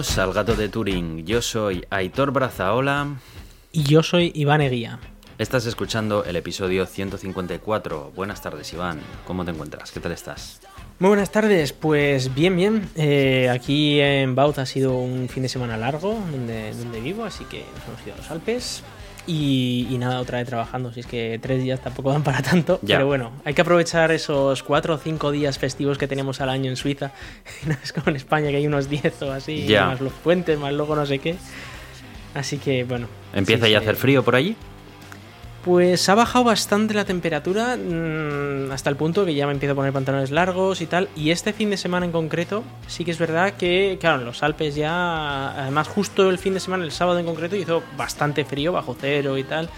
Bienvenidos al Gato de Turing. Yo soy Aitor Brazaola. Y yo soy Iván Eguía. Estás escuchando el episodio 154. Buenas tardes, Iván. ¿Cómo te encuentras? ¿Qué tal estás? Muy buenas tardes, pues bien, bien. Eh, aquí en Baut ha sido un fin de semana largo donde, donde vivo, así que nos hemos ido a los Alpes. Y, nada, otra vez trabajando. Si es que tres días tampoco dan para tanto. Pero bueno, hay que aprovechar esos cuatro o cinco días festivos que tenemos al año en Suiza. No es como en España que hay unos diez o así, más los puentes, más luego no sé qué. Así que bueno. ¿Empieza ya a hacer frío por allí? Pues ha bajado bastante la temperatura mm, hasta el punto que ya me empiezo a poner pantalones largos y tal. Y este fin de semana en concreto, sí que es verdad que, claro, en los Alpes ya, además justo el fin de semana, el sábado en concreto, hizo bastante frío, bajo cero y tal.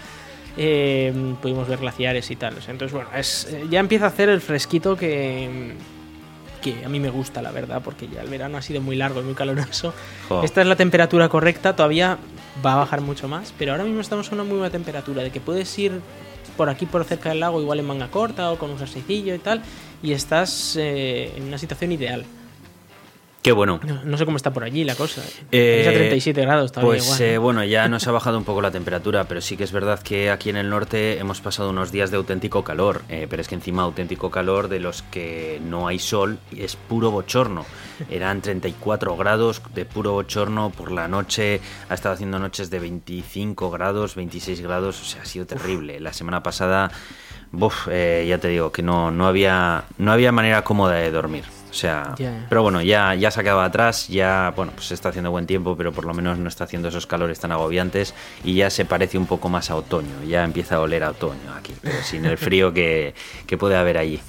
Eh, pudimos ver glaciares y tal. Entonces, bueno, es, ya empieza a hacer el fresquito que, que a mí me gusta, la verdad, porque ya el verano ha sido muy largo y muy caluroso. Esta es la temperatura correcta, todavía va a bajar mucho más, pero ahora mismo estamos a una muy buena temperatura, de que puedes ir por aquí, por cerca del lago, igual en manga corta o con un jerseycillo y tal, y estás eh, en una situación ideal. Qué bueno. No, sé cómo está por allí la cosa. Eh, a 37 grados todavía. Pues eh, bueno, ya nos ha bajado un poco la temperatura, pero sí que es verdad que aquí en el norte hemos pasado unos días de auténtico calor. Eh, pero es que encima auténtico calor de los que no hay sol y es puro bochorno. Eran 34 grados de puro bochorno por la noche. Ha estado haciendo noches de 25 grados, 26 grados. O sea, ha sido terrible. La semana pasada, buf, ya te digo que no, no, había, no había manera cómoda de dormir. O sea, pero bueno, ya, ya se ha quedado atrás, ya, bueno, pues está haciendo buen tiempo, pero por lo menos no está haciendo esos calores tan agobiantes y ya se parece un poco más a otoño, ya empieza a oler a otoño aquí, pero sin el frío que, que puede haber allí.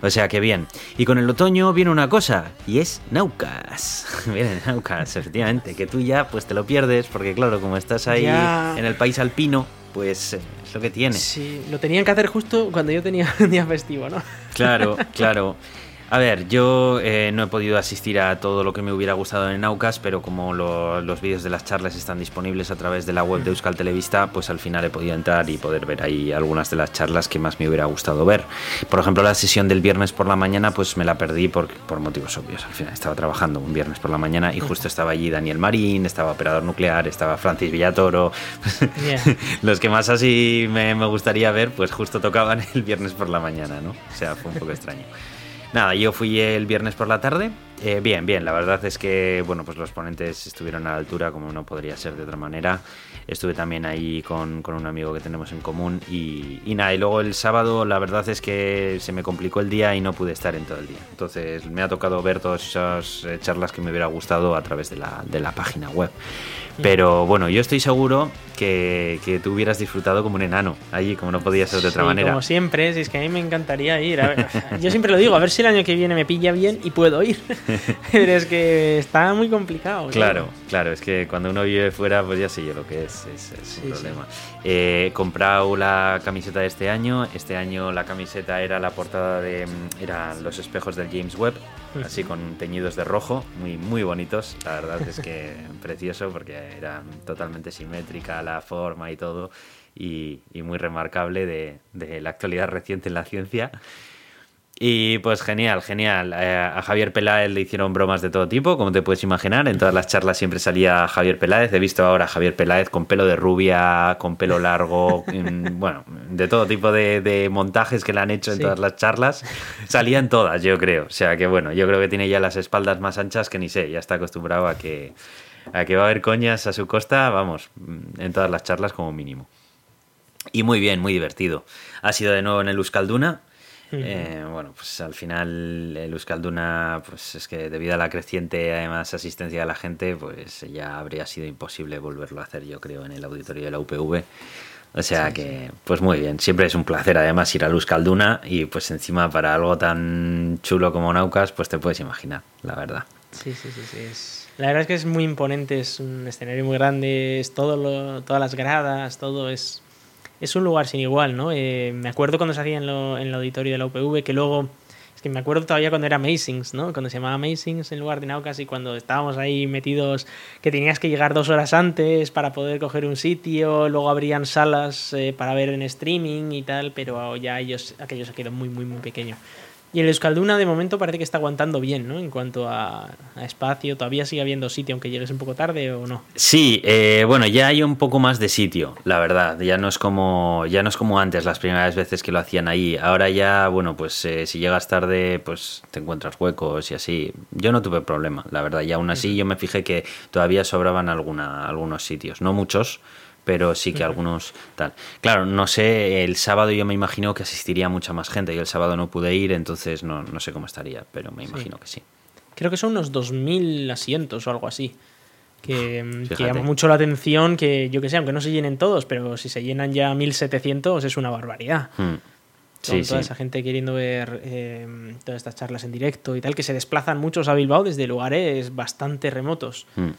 O sea que bien. Y con el otoño viene una cosa, y es Naucas. Viene Naucas, efectivamente, que tú ya pues te lo pierdes, porque claro, como estás ahí en el país alpino, pues eh, es lo que tiene. Sí, lo tenían que hacer justo cuando yo tenía un día festivo, ¿no? Claro, claro. A ver, yo eh, no he podido asistir a todo lo que me hubiera gustado en Naucas, pero como los vídeos de las charlas están disponibles a través de la web de Euskal Televista, pues al final he podido entrar y poder ver ahí algunas de las charlas que más me hubiera gustado ver. Por ejemplo, la sesión del viernes por la mañana, pues me la perdí por, por motivos obvios. Al final estaba trabajando un viernes por la mañana y justo estaba allí Daniel Marín, estaba Operador Nuclear, estaba Francis Villatoro. los que más así me, me gustaría ver, pues justo tocaban el viernes por la mañana, ¿no? O sea, fue un poco extraño. Nada, yo fui el viernes por la tarde. Eh, bien, bien, la verdad es que bueno, pues los ponentes estuvieron a la altura, como no podría ser de otra manera. Estuve también ahí con, un amigo que tenemos en común y, nada, y luego el sábado la verdad es que se me complicó el día y no pude estar en todo el día. Entonces me ha tocado ver todas esas eh, charlas que me hubiera gustado a través de la, de la página web. Pero bueno, yo estoy seguro que, que, tú hubieras disfrutado como un enano allí, como no podía ser de otra manera. Como siempre, si es que a mí me encantaría ir. yo siempre lo digo, a ver si el año que viene me pilla bien y puedo ir. Pero es que está muy complicado. Claro, claro, es que cuando uno vive fuera, pues ya sé yo lo que es, es, un problema. Eh, he comprado la camiseta de este año. Este año la camiseta era la portada de. Mm, eran los espejos del James Webb así con teñidos de rojo, muy, muy bonitos. La verdad es que precioso porque era totalmente simétrica la forma y todo y, muy remarcable de, de, la actualidad reciente en la ciencia. Y pues genial, genial. Eh, a Javier Peláez le hicieron bromas de todo tipo, como te puedes imaginar. En todas las charlas siempre salía Javier Peláez. He visto ahora a Javier Peláez con pelo de rubia, con pelo largo, bueno, de todo tipo de, montajes que le han hecho en todas las charlas. Salían todas, yo creo. O sea que bueno, yo creo que tiene ya las espaldas más anchas que ni sé, ya está acostumbrado a que, a que va a haber coñas a su costa, vamos, en todas las charlas como mínimo. Y muy bien, muy divertido. Ha sido de nuevo en el Euskalduna, eh, bueno, pues al final el Euskalduna, pues es que debido a la creciente además asistencia de la gente, pues ya habría sido imposible volverlo a hacer, yo creo, en el auditorio de la UPV. O sea que, pues muy bien, siempre es un placer además ir a Euskalduna y pues encima para algo tan chulo como Naucas, pues te puedes imaginar, la verdad. Sí, sí, sí, sí. La verdad es que es muy imponente, es un escenario muy grande, es todo lo, todas las gradas, todo es es un lugar sin igual, ¿no? Eh, me acuerdo cuando se hacía en, lo, en el auditorio de la UPV, que luego, es que me acuerdo todavía cuando era Amazings, ¿no? Cuando se llamaba Amazings en lugar de Naucas y cuando estábamos ahí metidos, que tenías que llegar dos horas antes para poder coger un sitio, luego abrían salas eh, para ver en streaming y tal, pero ya ellos, aquello se quedó muy, muy, muy pequeño. Y el Euskalduna de momento parece que está aguantando bien, ¿no? En cuanto a, espacio, todavía sigue habiendo sitio aunque llegues un poco tarde o no. Sí, eh, bueno, ya hay un poco más de sitio, la verdad. Ya no es como ya no es como antes las primeras veces que lo hacían ahí. Ahora ya, bueno, pues eh, si llegas tarde, pues te encuentras huecos y así. Yo no tuve problema, la verdad. Y aún así yo me fijé que todavía sobraban alguna, algunos sitios, no muchos pero sí que algunos tal. Claro, no sé, el sábado yo me imagino que asistiría mucha más gente. Yo el sábado no pude ir, entonces no, no sé cómo estaría, pero me imagino que sí. Creo que son unos 2.000 asientos o algo así. Que, llama mucho la atención que, yo que sé, aunque no se llenen todos, pero si se llenan ya 1.700 es una barbaridad. Hmm. Con toda esa gente queriendo ver eh, todas estas charlas en directo y tal, que se desplazan muchos a Bilbao desde lugares bastante remotos. Hmm.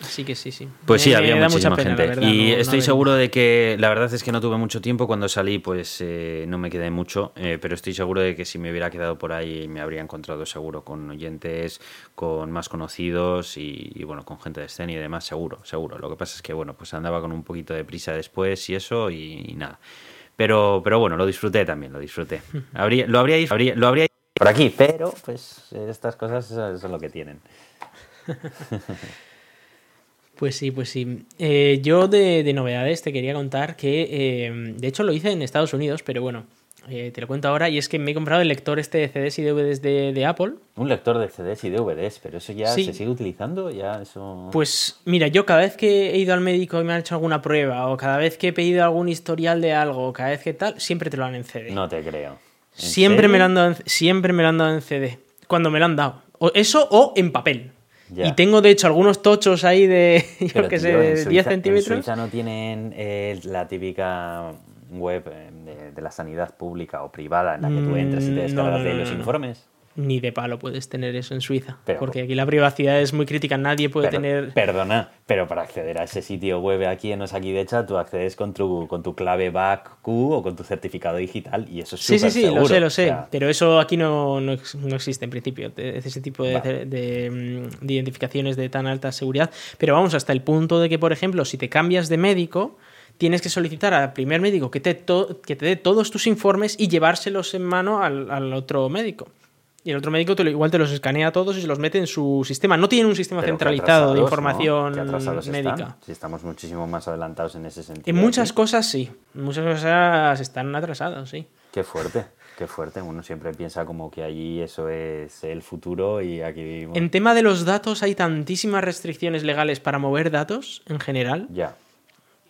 Así que sí, sí. Pues sí, había muchísima gente. y estoy seguro de que, la verdad es que no tuve mucho tiempo. Cuando salí, pues eh, no me quedé mucho. Eh, pero estoy seguro de que si me hubiera quedado por ahí, me habría encontrado seguro con oyentes, con más conocidos y, bueno, con gente de escena y demás, seguro, seguro. Lo que pasa es que, bueno, pues andaba con un poquito de prisa después y eso y, nada. Pero, pero bueno, lo disfruté también, lo disfruté. Habría, lo habría, habría, lo habría por aquí, pero pues estas cosas son lo que tienen. Pues sí, pues sí. Eh, yo de, novedades te quería contar que, eh, de hecho lo hice en Estados Unidos, pero bueno, eh, te lo cuento ahora, y es que me he comprado el lector este de CDs y DVDs de, Apple. Un lector de CDs y DVDs, pero eso ya se sigue utilizando, ya eso... Pues mira, yo cada vez que he ido al médico y me han hecho alguna prueba, o cada vez que he pedido algún historial de algo, cada vez que tal, siempre te lo dan en CD. No te creo. Siempre me, lo han dado en, siempre me lo han dado en CD, cuando me lo han dado. O eso o en papel. Y tengo, de hecho, algunos tochos ahí de, yo qué sé, 10 centímetros. ¿En Suiza no tienen eh, la típica web eh, de, la sanidad pública o privada en la que tú entras y te mm, descargas de los informes? Ni de palo puedes tener eso en Suiza. porque aquí la privacidad es muy crítica, nadie puede tener... Perdona, pero para acceder a ese sitio web aquí en Osakidecha, tú accedes con tu, con tu clave BACQ o con tu certificado digital y eso es Sí, sí, sí, lo sé, lo sé, pero eso aquí no, no, existe en principio, ese tipo de, de, de, identificaciones de tan alta seguridad. Pero vamos, hasta el punto de que, por ejemplo, si te cambias de médico tienes que solicitar al primer médico que te, que te dé todos tus informes y llevárselos en mano al, al otro médico. Y el otro médico te igual te los escanea todos y se los mete en su sistema. No tienen un sistema centralizado de información médica. Si estamos muchísimo más adelantados en ese sentido. En muchas cosas sí. Muchas cosas están atrasados, sí. Qué fuerte. Qué fuerte, uno siempre piensa como que allí eso es el futuro y aquí vivimos. En tema de los datos hay tantísimas restricciones legales para mover datos en general. Ya.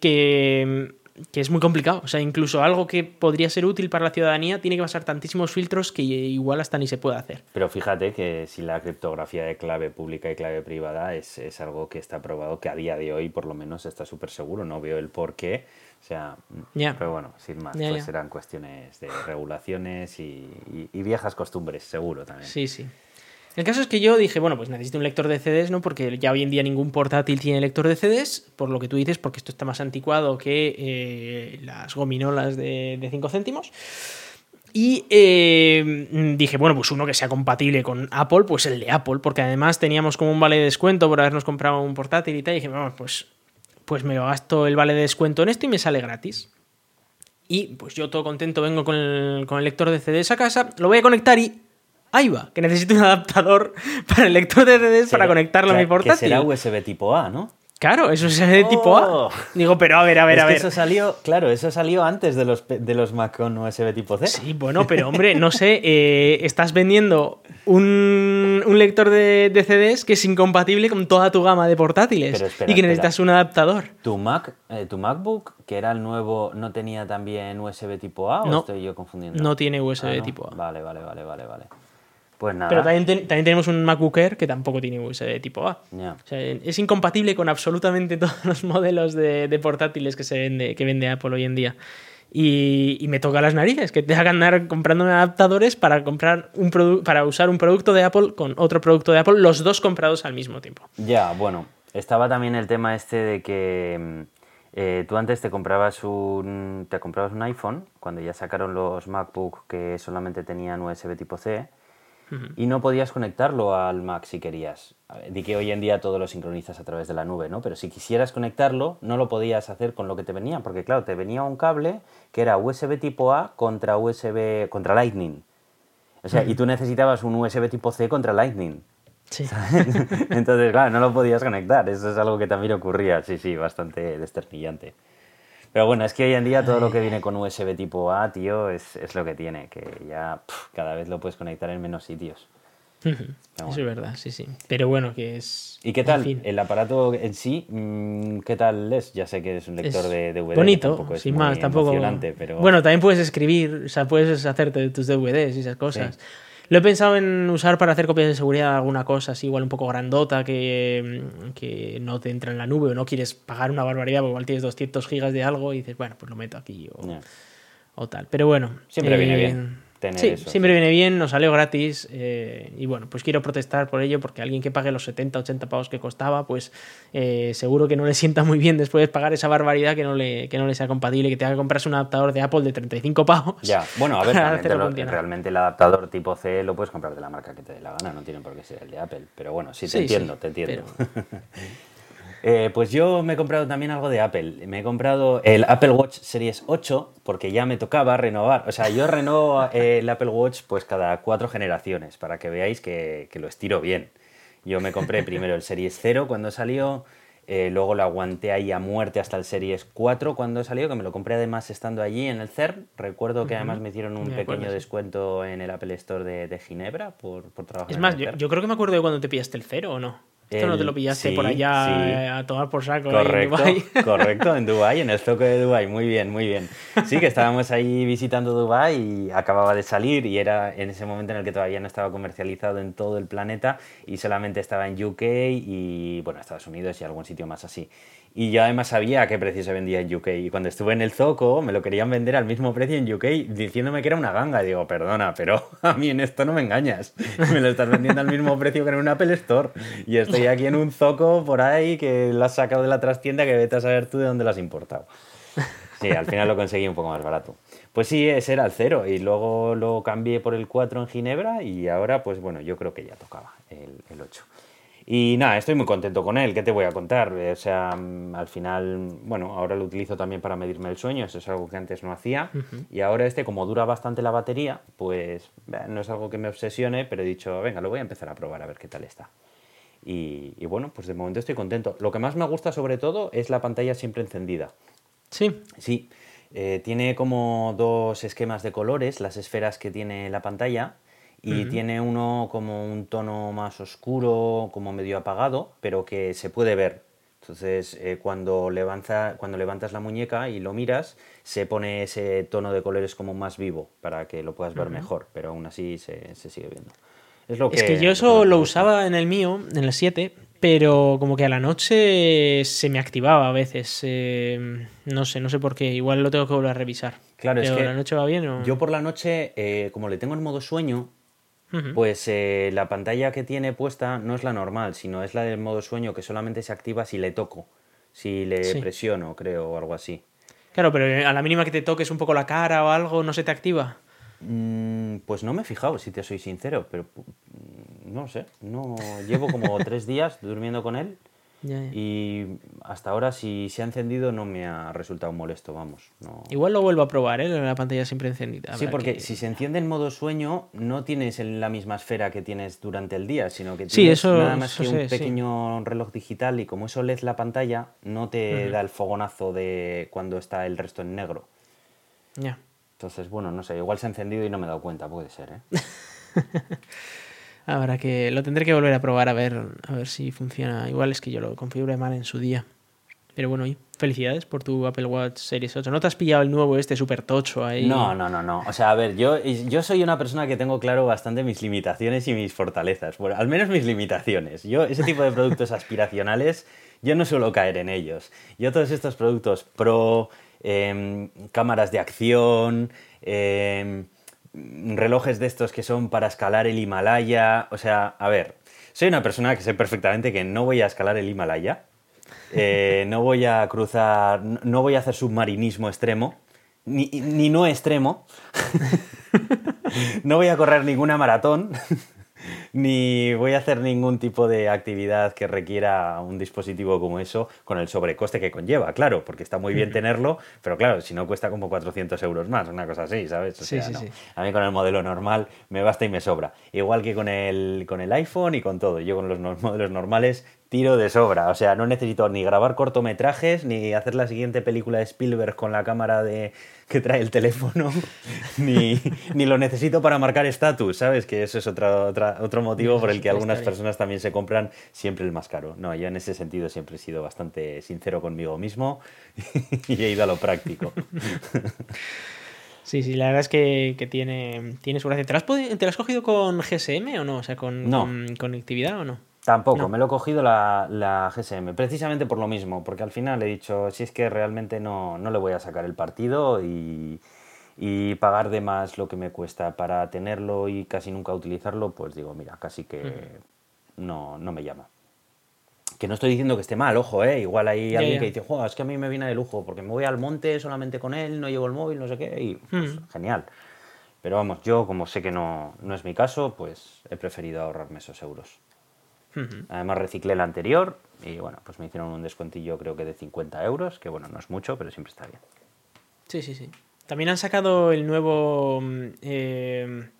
Que que es muy complicado. O sea, incluso algo que podría ser útil para la ciudadanía tiene que pasar tantísimos filtros que igual hasta ni se puede hacer. Pero fíjate que si la criptografía de clave pública y clave privada es, es algo que está probado, que a día de hoy por lo menos está súper seguro, no veo el por qué. O sea, pero bueno, sin más, pues serán cuestiones de regulaciones y, y viejas costumbres, seguro también. Sí, sí. El caso es que yo dije, bueno, pues necesito un lector de CDs, ¿no? Porque ya hoy en día ningún portátil tiene lector de CDs, por lo que tú dices, porque esto está más anticuado que eh, las gominolas de 5 céntimos. Y eh, dije, bueno, pues uno que sea compatible con Apple, pues el de Apple, porque además teníamos como un vale de descuento por habernos comprado un portátil y tal. Y dije, vamos, pues, pues me gasto el vale de descuento en esto y me sale gratis. Y pues yo todo contento vengo con el, con el lector de CDs a casa, lo voy a conectar y ahí va, que necesito un adaptador para el lector de CDs para conectarlo a mi portátil. Que será USB tipo A, ¿no? Claro, eso es de tipo A. Oh. Digo, pero a ver, a ver, a ver. Eso salió, claro, eso salió antes de los, de los Mac con USB tipo C. Sí, bueno, pero hombre, no sé, eh, estás vendiendo un, lector de, CDs que es incompatible con toda tu gama de portátiles y que necesitas un adaptador. ¿Tu, Mac, eh, ¿Tu MacBook, que era el nuevo, no tenía también USB tipo A o no, estoy yo confundiendo? No tiene USB ah, tipo A. Vale, vale, vale, vale, vale. Pues nada. Pero también, tenemos un MacBook Air que tampoco tiene USB tipo A. O sea, es incompatible con absolutamente todos los modelos de, portátiles que, se vende, que vende Apple hoy en día. Y, me toca las narices que te hagan andar comprando adaptadores para, comprar un para usar un producto de Apple con otro producto de Apple, los dos comprados al mismo tiempo. Ya, bueno, estaba también el tema este de que mm, eh, tú antes te comprabas un te comprabas un iPhone cuando ya sacaron los MacBook que solamente tenían USB tipo C y no podías conectarlo al Mac si querías. Di que hoy en día todo lo sincronizas a través de la nube, ¿no? Pero si quisieras conectarlo, no lo podías hacer con lo que te venía, porque claro, te venía un cable que era USB tipo A contra USB contra Lightning. O sea, y tú necesitabas un USB tipo C contra Lightning. Sí. Entonces, claro, no lo podías conectar. Eso es algo que también ocurría. Sí, sí, bastante desternillante. Pero bueno, es que hoy en día todo lo que viene con USB tipo A, tío, es, es lo que tiene. Que ya cada vez lo puedes conectar en menos sitios. Eso es verdad, sí, sí. Pero bueno, que es. ¿Y qué en tal? fin, El aparato en sí, mm, ¿qué tal es? Ya sé que es un lector es de DVD. bonito, es sin muy más, tampoco. pero... Bueno, también puedes escribir, o sea, puedes hacerte tus DVDs y esas cosas. Lo he pensado en usar para hacer copias de seguridad alguna cosa, así igual un poco grandota, que, que no te entra en la nube o no quieres pagar una barbaridad, porque igual tienes 200 gigas de algo y dices, bueno, pues lo meto aquí o tal. Pero bueno. Siempre viene eh, bien tener sí, eso, siempre viene bien, nos salió gratis eh, y bueno, pues quiero protestar por ello porque alguien que pague los 70, 80 pavos que costaba, pues eh, seguro que no le sienta muy bien después de pagar esa barbaridad que no le, que no le sea compatible, que tenga que comprarse un adaptador de Apple de 35 pavos. Ya, bueno, a ver, realmente, lo- realmente el adaptador tipo C lo puedes comprar de la marca que te dé la gana, no tiene por qué ser el de Apple. Pero bueno, sí, te Sí, entiendo, sí, te entiendo. Eh, pues yo me he comprado también algo de Apple. Me he comprado el Apple Watch Series 8 porque ya me tocaba renovar. O sea, yo renuevo eh, el Apple Watch pues cada cuatro generaciones para que veáis que, que lo estiro bien. Yo me compré primero el Series 0 cuando salió, eh, luego lo aguanté ahí a muerte hasta el Series 4 cuando salió, que me lo compré además estando allí en el CERN. Recuerdo que además me hicieron un Me pequeño acuerdo, sí. descuento en el Apple Store de, de Ginebra por, por trabajar Es en más, el yo, CERN. yo creo que me acuerdo de cuando te pillaste el cero o no. Esto no te lo pillaste sí, por allá sí. eh, a tomar por saco ahí en Correcto, Dubái. correcto, en Dubai, en el zoco de Dubai, muy bien, muy bien. Sí, que estábamos ahí visitando Dubai y acababa de salir y era en ese momento en el que todavía no estaba comercializado en todo el planeta y solamente estaba en UK y bueno, Estados Unidos y algún sitio más así. Y yo además sabía qué precio se vendía en UK y cuando estuve en el zoco me lo querían vender al mismo precio en UK diciéndome que era una ganga. Y digo, perdona, pero a mí en esto no me engañas. Me lo estás vendiendo al mismo precio que en un Apple Store. Y estoy aquí en un zoco por ahí que lo has sacado de la trastienda que vete a saber tú de dónde lo has importado. Sí, al final lo conseguí un poco más barato. Pues sí, ese era el cero y luego lo cambié por el 4 en Ginebra y ahora pues bueno, yo creo que ya tocaba el, el 8. Y nada, estoy muy contento con él, ¿qué te voy a contar? Eh, O sea, mm, al final, bueno, ahora lo utilizo también para medirme el sueño, eso es algo que antes no hacía. Y ahora este, como dura bastante la batería, pues eh, no es algo que me obsesione, pero he dicho, venga, lo voy a empezar a probar a ver qué tal está. Y, y bueno, pues de momento estoy contento. Lo que más me gusta sobre todo es la pantalla siempre encendida. Sí, Sí, eh, tiene como dos esquemas de colores, las esferas que tiene la pantalla, y tiene uno como un tono más oscuro, como medio apagado, pero que se puede ver. Entonces, eh, cuando, levanta, cuando levantas la muñeca y lo miras, se pone ese tono de colores como más vivo para que lo puedas ver mejor, pero aún así se, se sigue viendo. Es, lo Es que yo eso lo usaba en el mío, en el 7, pero como que a la noche se me activaba a veces. eh, no sé, no sé por qué. Igual lo tengo que volver a revisar. Claro, es Pero que la noche va bien o... Yo por la noche, eh, como le tengo en modo sueño, Pues eh, la pantalla que tiene puesta no es la normal, sino es la del modo sueño que solamente se activa si le toco, si le Sí. presiono, creo, o algo así. Claro, pero a la mínima que te toques un poco la cara o algo, no se te activa. Mm, pues no me he fijado, si te soy sincero, pero mm, no sé, no llevo como tres días durmiendo con él Ya, ya. y hasta ahora si se ha encendido no me ha resultado molesto, vamos. No. Igual lo vuelvo a probar, ¿eh? La pantalla siempre encendida. Sí, porque que- si se enciende en modo sueño, no tienes el- la misma esfera que tienes durante el día, sino que Sí, tienes eso- nada más eso que sé, un sí. pequeño reloj digital y como eso LED la pantalla, no te da el fogonazo de cuando está el resto en negro. Ya. Entonces, bueno, no sé, igual se ha encendido y no me he dado cuenta, puede ser, ¿eh? Habrá que... Lo tendré que volver a probar a ver, a ver si funciona. Igual es que yo lo configuré mal en su día. Pero bueno, felicidades por tu Apple Watch Series 8. ¿No te has pillado el nuevo este super tocho ahí? No, no, no, no. O sea, a ver, yo, yo soy una persona que tengo claro bastante mis limitaciones y mis fortalezas. Bueno, al menos mis limitaciones. Yo, ese tipo de productos aspiracionales, yo no suelo caer en ellos. Yo todos estos productos pro, em, cámaras de acción, em, relojes de estos que son para escalar el Himalaya. O sea, a ver, soy una persona que sé perfectamente que no voy a escalar el Himalaya. eh, no voy a cruzar, no- voy a hacer submarinismo extremo, ni, ni no extremo. no voy a correr ninguna maratón. Ni voy a hacer ningún tipo de actividad que requiera un dispositivo como eso con el sobrecoste que conlleva, claro, porque está muy bien tenerlo, pero claro, si no cuesta como 400 euros más, una cosa así, ¿sabes? sí, sí, sí. A mí con el modelo normal me basta y me sobra. Igual que con el, con el iPhone y con todo. Yo con los modelos normales tiro de sobra. O sea, no necesito ni grabar cortometrajes, ni hacer la siguiente película de Spielberg con la cámara de que trae el teléfono, ni, ni lo necesito para marcar estatus, ¿sabes? Que eso es otro, otro motivo por el que algunas personas también se compran siempre el más caro. No, yo en ese sentido siempre he sido bastante sincero conmigo mismo y he ido a lo práctico. Sí, sí, la verdad es que, tiene, tiene su gracia. ¿Te lo, has, cogido con GSM o no? O sea, con, con conectividad o no? Tampoco, me lo he cogido la, GSM, precisamente por lo mismo, porque al final he dicho, si es que realmente no, le voy a sacar el partido y, pagar de más lo que me cuesta para tenerlo y casi nunca utilizarlo, pues digo, mira, casi que no, no me llama. Que no estoy diciendo que esté mal, ojo, ¿eh? Igual hay alguien que dice, es que a mí me viene de lujo, porque me voy al monte solamente con él, no llevo el móvil, no sé qué, y pues, genial. Pero vamos, yo como sé que no, no es mi caso, pues he preferido ahorrarme esos euros. Además reciclé el anterior y bueno, pues me hicieron un descuentillo creo que de 50 euros, que bueno, no es mucho, pero siempre está bien. Sí, sí, sí. También han sacado el nuevo... Eh,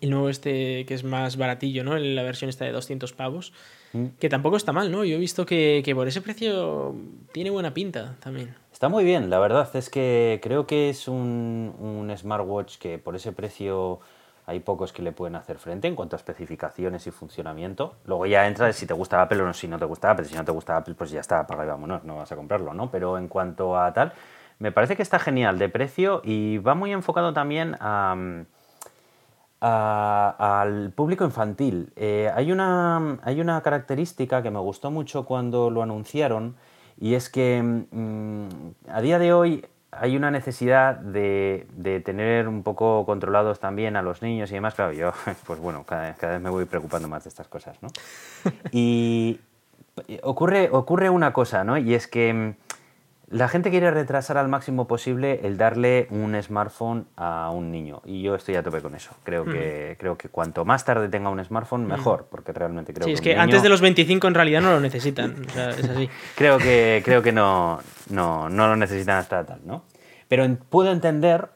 el nuevo este que es más baratillo, ¿no? La versión esta de 200 pavos. Mm. Que tampoco está mal, ¿no? Yo he visto que, que por ese precio tiene buena pinta también. Está muy bien, la verdad es que creo que es un, un smartwatch que por ese precio hay pocos que le pueden hacer frente en cuanto a especificaciones y funcionamiento. Luego ya entra si te gusta Apple o no, si no te gusta Apple. Si no te gusta Apple, pues ya está, apaga y vámonos, no vas a comprarlo, ¿no? Pero en cuanto a tal, me parece que está genial de precio y va muy enfocado también a, al público infantil. Eh, hay, una, hay una característica que me gustó mucho cuando lo anunciaron y es que mm, a día de hoy hay una necesidad de, tener un poco controlados también a los niños y demás. Claro, yo, pues bueno, cada, vez me voy preocupando más de estas cosas, ¿no? Y ocurre, ocurre una cosa, ¿no? Y es que mm, la gente quiere retrasar al máximo posible el darle un smartphone a un niño. Y yo estoy a tope con eso. Creo, que, creo que cuanto más tarde tenga un smartphone, mejor. Porque realmente creo sí, que. es que antes de los 25 en realidad no lo necesitan. O sea, es así. creo que, creo que no, no, no lo necesitan hasta tal, ¿no? Pero puedo entender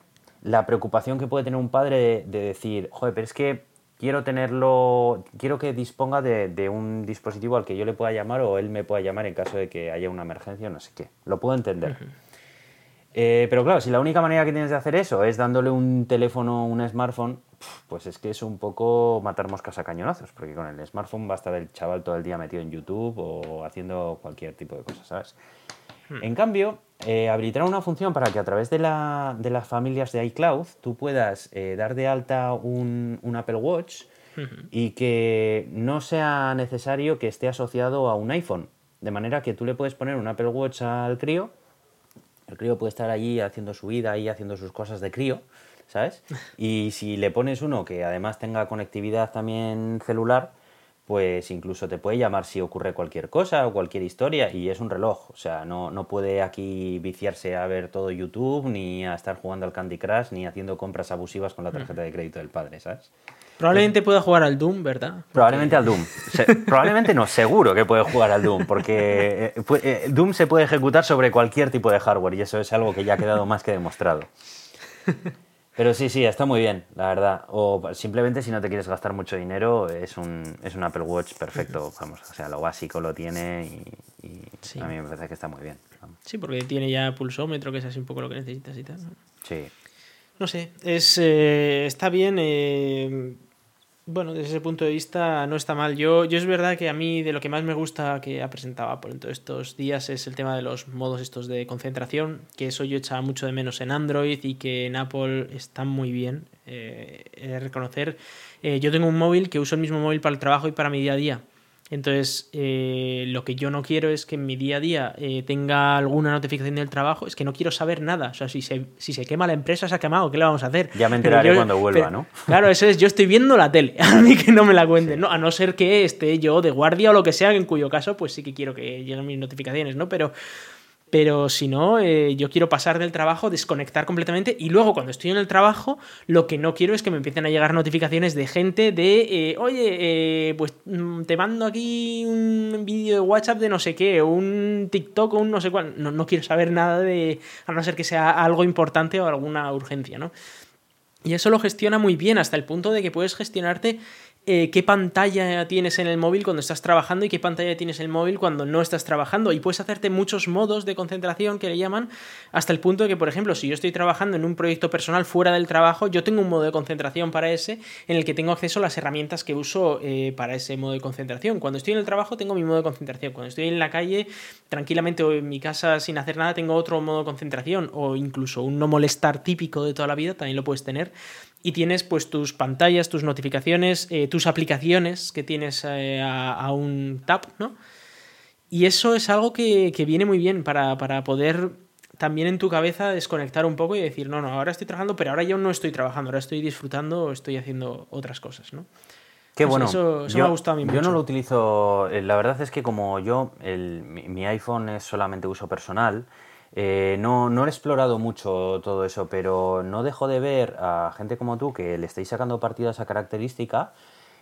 la preocupación que puede tener un padre de, decir, joder, pero es que quiero tenerlo, quiero que disponga de, un dispositivo al que yo le pueda llamar o él me pueda llamar en caso de que haya una emergencia o no sé qué. Lo puedo entender. Eh, pero claro, si la única manera que tienes de hacer eso es dándole un teléfono, un smartphone, pues es que es un poco matar moscas a cañonazos, porque con el smartphone va a estar el chaval todo el día metido en YouTube o haciendo cualquier tipo de cosas, ¿sabes? Hmm. En cambio, eh, habilitará una función para que a través de, las familias de iCloud tú puedas eh, dar de alta un, Apple Watch y que no sea necesario que esté asociado a un iPhone. De manera que tú le puedes poner un Apple Watch al crío, el crío puede estar allí haciendo su vida y haciendo sus cosas de crío, ¿sabes? Y si le pones uno que además tenga conectividad también celular, pues incluso te puede llamar si ocurre cualquier cosa o cualquier historia y es un reloj, o sea, no, no puede aquí viciarse a ver todo YouTube ni a estar jugando al Candy Crush ni haciendo compras abusivas con la tarjeta de crédito del padre, ¿sabes? Probablemente pueda jugar al Doom, ¿verdad? Probablemente al Doom. probablemente no, seguro que puede jugar al Doom, porque eh, eh, Doom se puede ejecutar sobre cualquier tipo de hardware y eso es algo que ya ha quedado más que demostrado. Pero sí, sí, está muy bien, la verdad. O simplemente si no te quieres gastar mucho dinero, es un, es un Apple Watch perfecto. Vamos, o sea, lo básico lo tiene y, a mí me parece que está muy bien. Sí, porque tiene ya pulsómetro, que es así un poco lo que necesitas y tal. Sí. No sé, es, eh, está bien. Eh, bueno, desde ese punto de vista no está mal. Yo, yo es verdad que a mí de lo que más me gusta que ha presentado Apple en todos estos días es el tema de los modos estos de concentración, que eso yo echaba mucho de menos en Android y que en Apple están muy bien. Eh, de reconocer. Eh, yo tengo un móvil que uso el mismo móvil para el trabajo y para mi día a día. Entonces, eh, lo que yo no quiero es que en mi día a día eh, tenga alguna notificación del trabajo, es que no quiero saber nada. O sea, si se, si se quema la empresa, se ha quemado, ¿qué le vamos a hacer? Ya me enteraré cuando vuelva, ¿no? Claro, eso es, yo estoy viendo la tele, a mí que no me la cuenten, ¿no? A no ser que esté yo de guardia o lo que sea, en cuyo caso, pues sí que quiero que lleguen mis notificaciones, ¿no? Pero, Pero si no, eh, yo quiero pasar del trabajo, desconectar completamente y luego cuando estoy en el trabajo, lo que no quiero es que me empiecen a llegar notificaciones de gente de, eh, oye, eh, pues mm, te mando aquí un vídeo de WhatsApp de no sé qué, un TikTok o un no sé cuál. No, no quiero saber nada de, a no ser que sea algo importante o alguna urgencia, ¿no? Y eso lo gestiona muy bien, hasta el punto de que puedes gestionarte eh, qué pantalla tienes en el móvil cuando estás trabajando y qué pantalla tienes en el móvil cuando no estás trabajando. Y puedes hacerte muchos modos de concentración que le llaman, hasta el punto de que, por ejemplo, si yo estoy trabajando en un proyecto personal fuera del trabajo, yo tengo un modo de concentración para ese en el que tengo acceso a las herramientas que uso eh, para ese modo de concentración. Cuando estoy en el trabajo tengo mi modo de concentración. Cuando estoy en la calle, tranquilamente o en mi casa sin hacer nada, tengo otro modo de concentración o incluso un no molestar típico de toda la vida, también lo puedes tener y tienes pues tus pantallas, tus notificaciones, eh, tus aplicaciones que tienes eh, a, un tap, ¿no? Y eso es algo que, viene muy bien para, poder también en tu cabeza desconectar un poco y decir, no, no, ahora estoy trabajando, pero ahora yo no estoy trabajando, ahora estoy disfrutando o estoy haciendo otras cosas, ¿no? Qué bueno. Eso, me ha gustado a mí mucho. Yo no lo utilizo, eh, la verdad es que como yo, el, mi iPhone es solamente uso personal, eh, no, no he explorado mucho todo eso, pero no dejo de ver a gente como tú que le estáis sacando partido a esa característica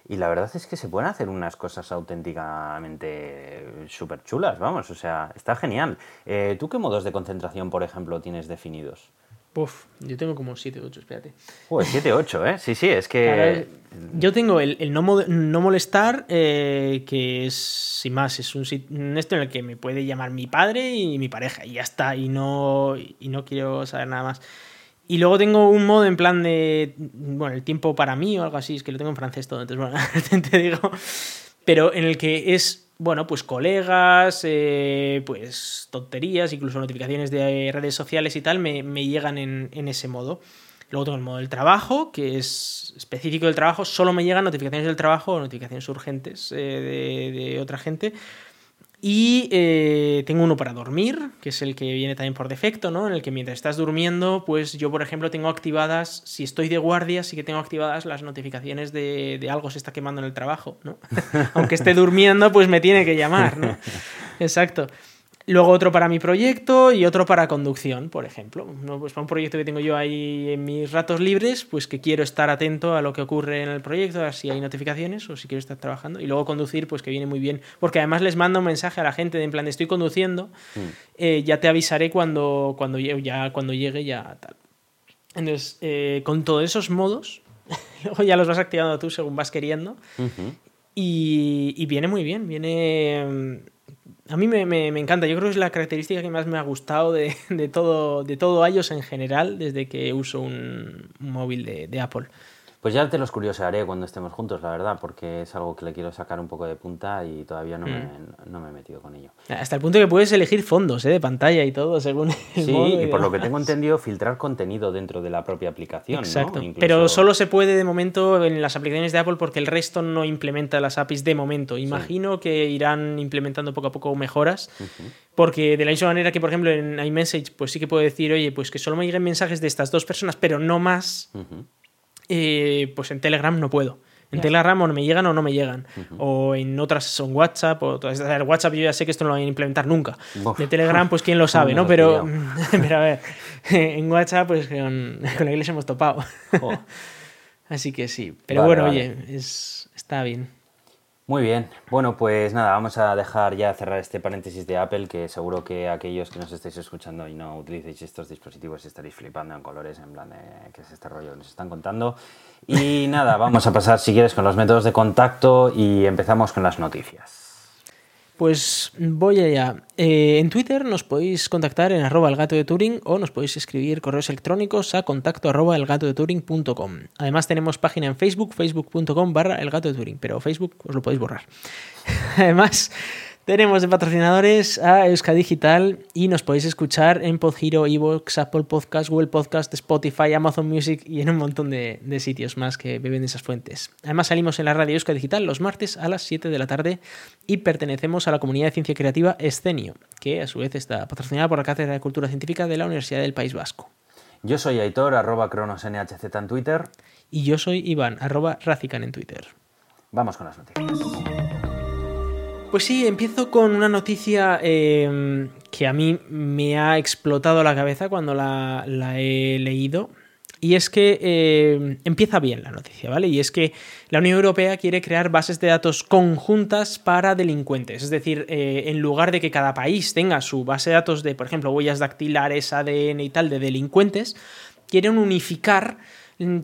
y la verdad es que se pueden hacer unas cosas auténticamente súper chulas, vamos, o sea, está genial. Eh, ¿Tú qué modos de concentración, por ejemplo, tienes definidos? Uf, yo tengo como 7, 8, espérate. Uy, 7, 8, ¿eh? Sí, sí, es que... yo tengo el, no, no, molestar, eh, que es, sin más, es un esto en el que me puede llamar mi padre y mi pareja, y ya está, y no, y no quiero saber nada más. Y luego tengo un modo en plan de, bueno, el tiempo para mí o algo así, es que lo tengo en francés todo, entonces, bueno, te digo, pero en el que es bueno, pues colegas, eh, pues tonterías, incluso notificaciones de redes sociales y tal, me, llegan en, ese modo. Luego tengo el modo del trabajo, que es específico del trabajo, solo me llegan notificaciones del trabajo o notificaciones urgentes eh, de, otra gente. Y eh, tengo uno para dormir, que es el que viene también por defecto, ¿no? En el que mientras estás durmiendo, pues yo, por ejemplo, tengo activadas, si estoy de guardia, sí que tengo activadas las notificaciones de, de algo se está quemando en el trabajo, ¿no? Aunque esté durmiendo, pues me tiene que llamar, ¿no? Exacto. Luego otro para mi proyecto y otro para conducción, por ejemplo. ¿no? Pues para un proyecto que tengo yo ahí en mis ratos libres, pues que quiero estar atento a lo que ocurre en el proyecto, a si hay notificaciones o si quiero estar trabajando. Y luego conducir, pues que viene muy bien, porque además les mando un mensaje a la gente de en plan, estoy conduciendo, mm. eh, ya te avisaré cuando, cuando, ya, cuando llegue, ya tal. Entonces, eh, con todos esos modos, luego ya los vas activando tú según vas queriendo. y, y viene muy bien, viene a mí me, me, encanta, yo creo que es la característica que más me ha gustado de, de todo, de todo iOS en general desde que uso un, móvil de, de Apple. Pues ya te los curiosearé cuando estemos juntos, la verdad, porque es algo que le quiero sacar un poco de punta y todavía no, me, mm. no me he metido con ello. Hasta el punto que puedes elegir fondos ¿eh? de pantalla y todo, según el Sí, y por lo que tengo entendido, filtrar contenido dentro de la propia aplicación. Exacto. Pero solo se puede de momento en las aplicaciones de Apple porque el resto no implementa las APIs de momento. Imagino que irán implementando poco a poco mejoras. Porque de la misma manera que, por ejemplo, en iMessage, pues sí que puedo decir, oye, pues que solo me lleguen mensajes de estas dos personas, pero no más. Eh, pues en Telegram no puedo. En Telegram o me llegan o no me llegan. O en otras son WhatsApp. O el WhatsApp yo ya sé que esto no lo van a implementar nunca. De Telegram, pues quién lo sabe, ¿no? Pero, pero a ver, en WhatsApp, pues con, con la iglesia hemos topado. Así que sí. Pero bueno, oye, es, está bien. Muy bien, bueno pues nada, vamos a dejar ya cerrar este paréntesis de Apple que seguro que aquellos que nos estáis escuchando y no utilicéis estos dispositivos estaréis flipando en colores en plan de qué es este rollo que nos están contando. Y nada, vamos a pasar si quieres con los métodos de contacto y empezamos con las noticias. Pues voy allá. Eh, en Twitter nos podéis contactar en arroba el gato de Turing o nos podéis escribir correos electrónicos a contacto arroba el de Turing.com. Además tenemos página en Facebook, facebook.com barra el gato de Turing, pero Facebook os lo podéis borrar. Además, tenemos de patrocinadores a Euska Digital y nos podéis escuchar en Podhero, Evox, Apple Podcast, Google Podcast, Spotify, Amazon Music y en un montón de, sitios más que beben de esas fuentes. Además salimos en la radio Euska Digital los martes a las 7 de la tarde y pertenecemos a la comunidad de ciencia creativa Escenio, que a su vez está patrocinada por la Cátedra de Cultura Científica de la Universidad del País Vasco. Yo soy Aitor, arroba cronosnhz en Twitter. Y yo soy Iván, arroba Racican en Twitter. Vamos con las noticias. Pues sí, empiezo con una noticia em, que a mí me ha explotado la cabeza cuando la, he leído. Y es que em, empieza bien la noticia, ¿vale? Y es que la Unión Europea quiere crear bases de datos conjuntas para delincuentes. Es decir, eh, en lugar de que cada país tenga su base de datos de, por ejemplo, huellas dactilares, ADN y tal de delincuentes, quieren unificar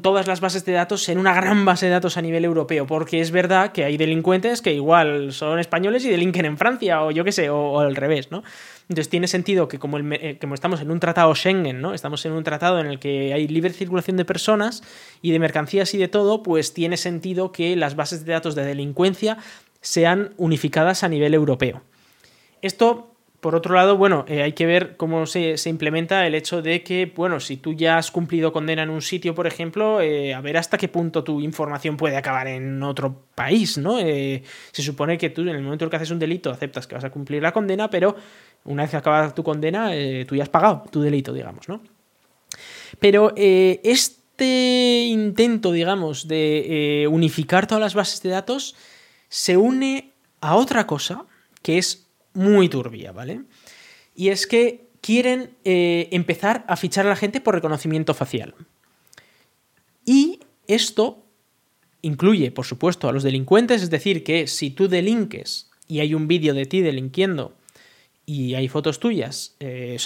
todas las bases de datos en una gran base de datos a nivel europeo, porque es verdad que hay delincuentes que igual son españoles y delinquen en Francia, o yo qué sé, o, al revés, ¿no? Entonces tiene sentido que como, eh, como, estamos en un tratado Schengen, ¿no? Estamos en un tratado en el que hay libre circulación de personas y de mercancías y de todo, pues tiene sentido que las bases de datos de delincuencia sean unificadas a nivel europeo. Esto por otro lado, bueno, eh, hay que ver cómo se, implementa el hecho de que, bueno, si tú ya has cumplido condena en un sitio, por ejemplo, eh, a ver hasta qué punto tu información puede acabar en otro país, ¿no? Eh, se supone que tú en el momento en que haces un delito aceptas que vas a cumplir la condena, pero una vez que tu condena, tú ya has pagado tu delito, digamos, ¿no? Pero este intento, digamos, de unificar todas las bases de datos se une a otra cosa que es muy turbia, ¿vale? Y es que quieren eh, empezar a fichar a la gente por reconocimiento facial. Y esto incluye, por supuesto, a los delincuentes, es decir, que si tú delinques y hay un vídeo de ti delinquiendo y hay fotos tuyas, eh,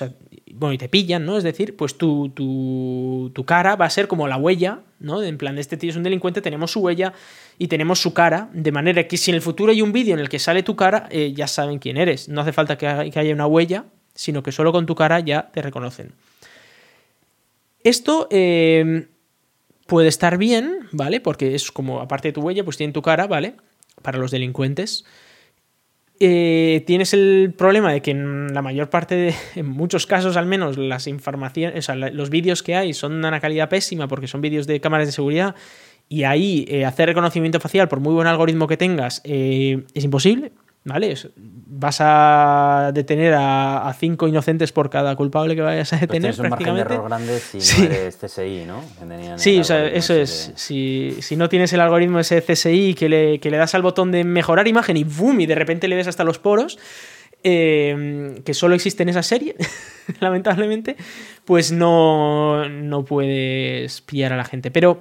bueno, y te pillan, ¿no? Es decir, pues tu, tu, cara va a ser como la huella, ¿no? En plan, este tío es un delincuente, tenemos su huella y tenemos su cara, de manera que si en el futuro hay un vídeo en el que sale tu cara, eh, ya saben quién eres. No hace falta que, haya una huella, sino que solo con tu cara ya te reconocen. Esto eh, puede estar bien, ¿vale? Porque es como, aparte de tu huella, pues tiene tu cara, ¿vale? Para los delincuentes. Eh, tienes el problema de que en la mayor parte de, en muchos casos al menos, las informaciones, o sea, los vídeos que hay son de una calidad pésima porque son vídeos de cámaras de seguridad y ahí eh, hacer reconocimiento facial, por muy buen algoritmo que tengas, eh, es imposible. ¿Vale? Vas a detener a, cinco inocentes por cada culpable que vayas a detener. Pues prácticamente. un margen de error grande si no eres CSI, ¿no? Sí, o sea, eso es. Si, si, no tienes el algoritmo ese CSI que le, que le das al botón de mejorar imagen y ¡boom! y de repente le ves hasta los poros. Eh, que solo existe en esa serie, lamentablemente, pues no, no puedes pillar a la gente. Pero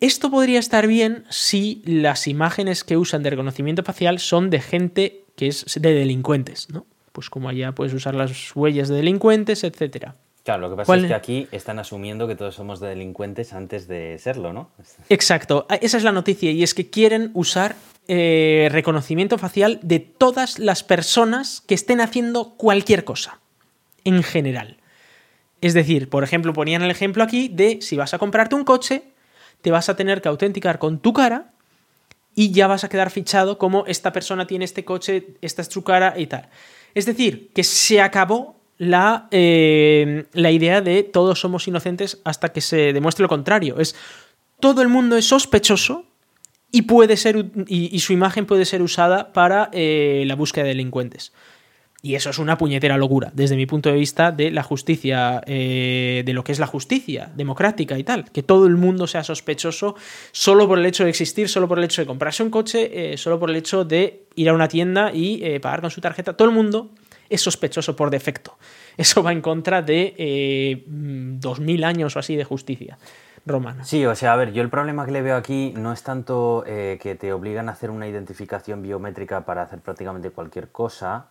esto podría estar bien si las imágenes que usan de reconocimiento facial son de gente que es de delincuentes, ¿no? Pues como allá puedes usar las huellas de delincuentes, etcétera. Claro, lo que pasa es que aquí están asumiendo que todos somos delincuentes antes de serlo, ¿no? Exacto, ah, esa es la noticia y es que quieren usar eh, reconocimiento facial de todas las personas que estén haciendo cualquier cosa, en general. Es decir, por ejemplo, ponían el ejemplo aquí de si vas a comprarte un coche, te vas a tener que autenticar con tu cara y ya vas a quedar fichado como esta persona tiene este coche, esta es su cara y tal. Es decir, que se acabó la, eh, la idea de todos somos inocentes hasta que se demuestre lo contrario. Es todo el mundo es sospechoso y puede ser y, su imagen puede ser usada para eh, la búsqueda de delincuentes. Y eso es una puñetera locura, desde mi punto de vista de la justicia, eh, de lo que es la justicia democrática y tal. Que todo el mundo sea sospechoso solo por el hecho de existir, solo por el hecho de comprarse un coche, eh, solo por el hecho de ir a una tienda y eh, pagar con su tarjeta. Todo el mundo es sospechoso por defecto. Eso va en contra de dos mil años o así de justicia romana. Sí, o sea, a ver, yo el problema que le veo aquí no es tanto que te obligan a hacer una identificación biométrica para hacer prácticamente cualquier cosa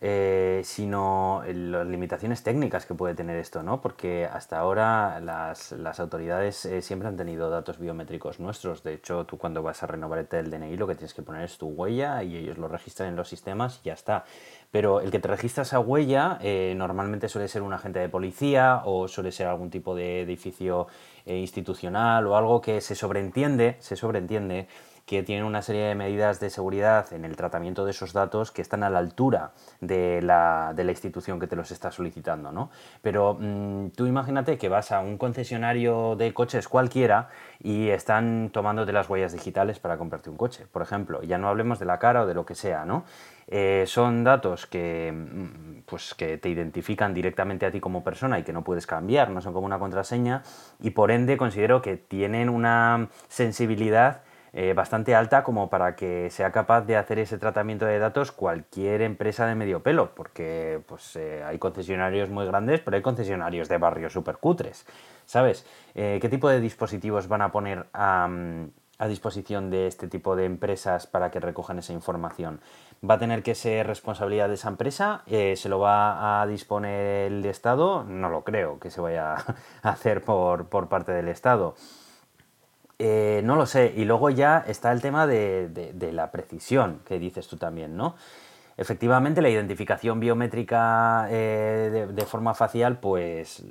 eh, sino las limitaciones técnicas que puede tener esto, ¿no? Porque hasta ahora las, autoridades eh, siempre han tenido datos biométricos nuestros. De hecho, tú cuando vas a renovar el DNI lo que tienes que poner es tu huella y ellos lo registran en los sistemas y ya está. Pero el que te registra esa huella eh, normalmente suele ser un agente de policía o suele ser algún tipo de edificio institucional o algo que se sobreentiende, se sobreentiende que tienen una serie de medidas de seguridad en el tratamiento de esos datos que están a la altura de la, de la institución que te los está solicitando, ¿no? Pero mm, tú imagínate que vas a un concesionario de coches cualquiera y están tomándote las huellas digitales para comprarte un coche, por ejemplo. Ya no hablemos de la cara o de lo que sea, ¿no? Eh, son datos que, mm, pues, que te identifican directamente a ti como persona y que no puedes cambiar, no son como una contraseña y por ende considero que tienen una sensibilidad eh, bastante alta como para que sea capaz de hacer ese tratamiento de datos cualquier empresa de medio pelo, porque pues, eh, hay concesionarios muy grandes, pero hay concesionarios de barrios súper cutres, ¿sabes? Eh, ¿Qué tipo de dispositivos van a poner a, disposición de este tipo de empresas para que recojan esa información? ¿Va a tener que ser responsabilidad de esa empresa? ¿Se lo va a disponer el Estado? No lo creo que se vaya a hacer por, por parte del Estado. Eh, no lo sé. Y luego ya está el tema de, la precisión, que dices tú también, ¿no? Efectivamente, la identificación biométrica eh, de, forma facial, pues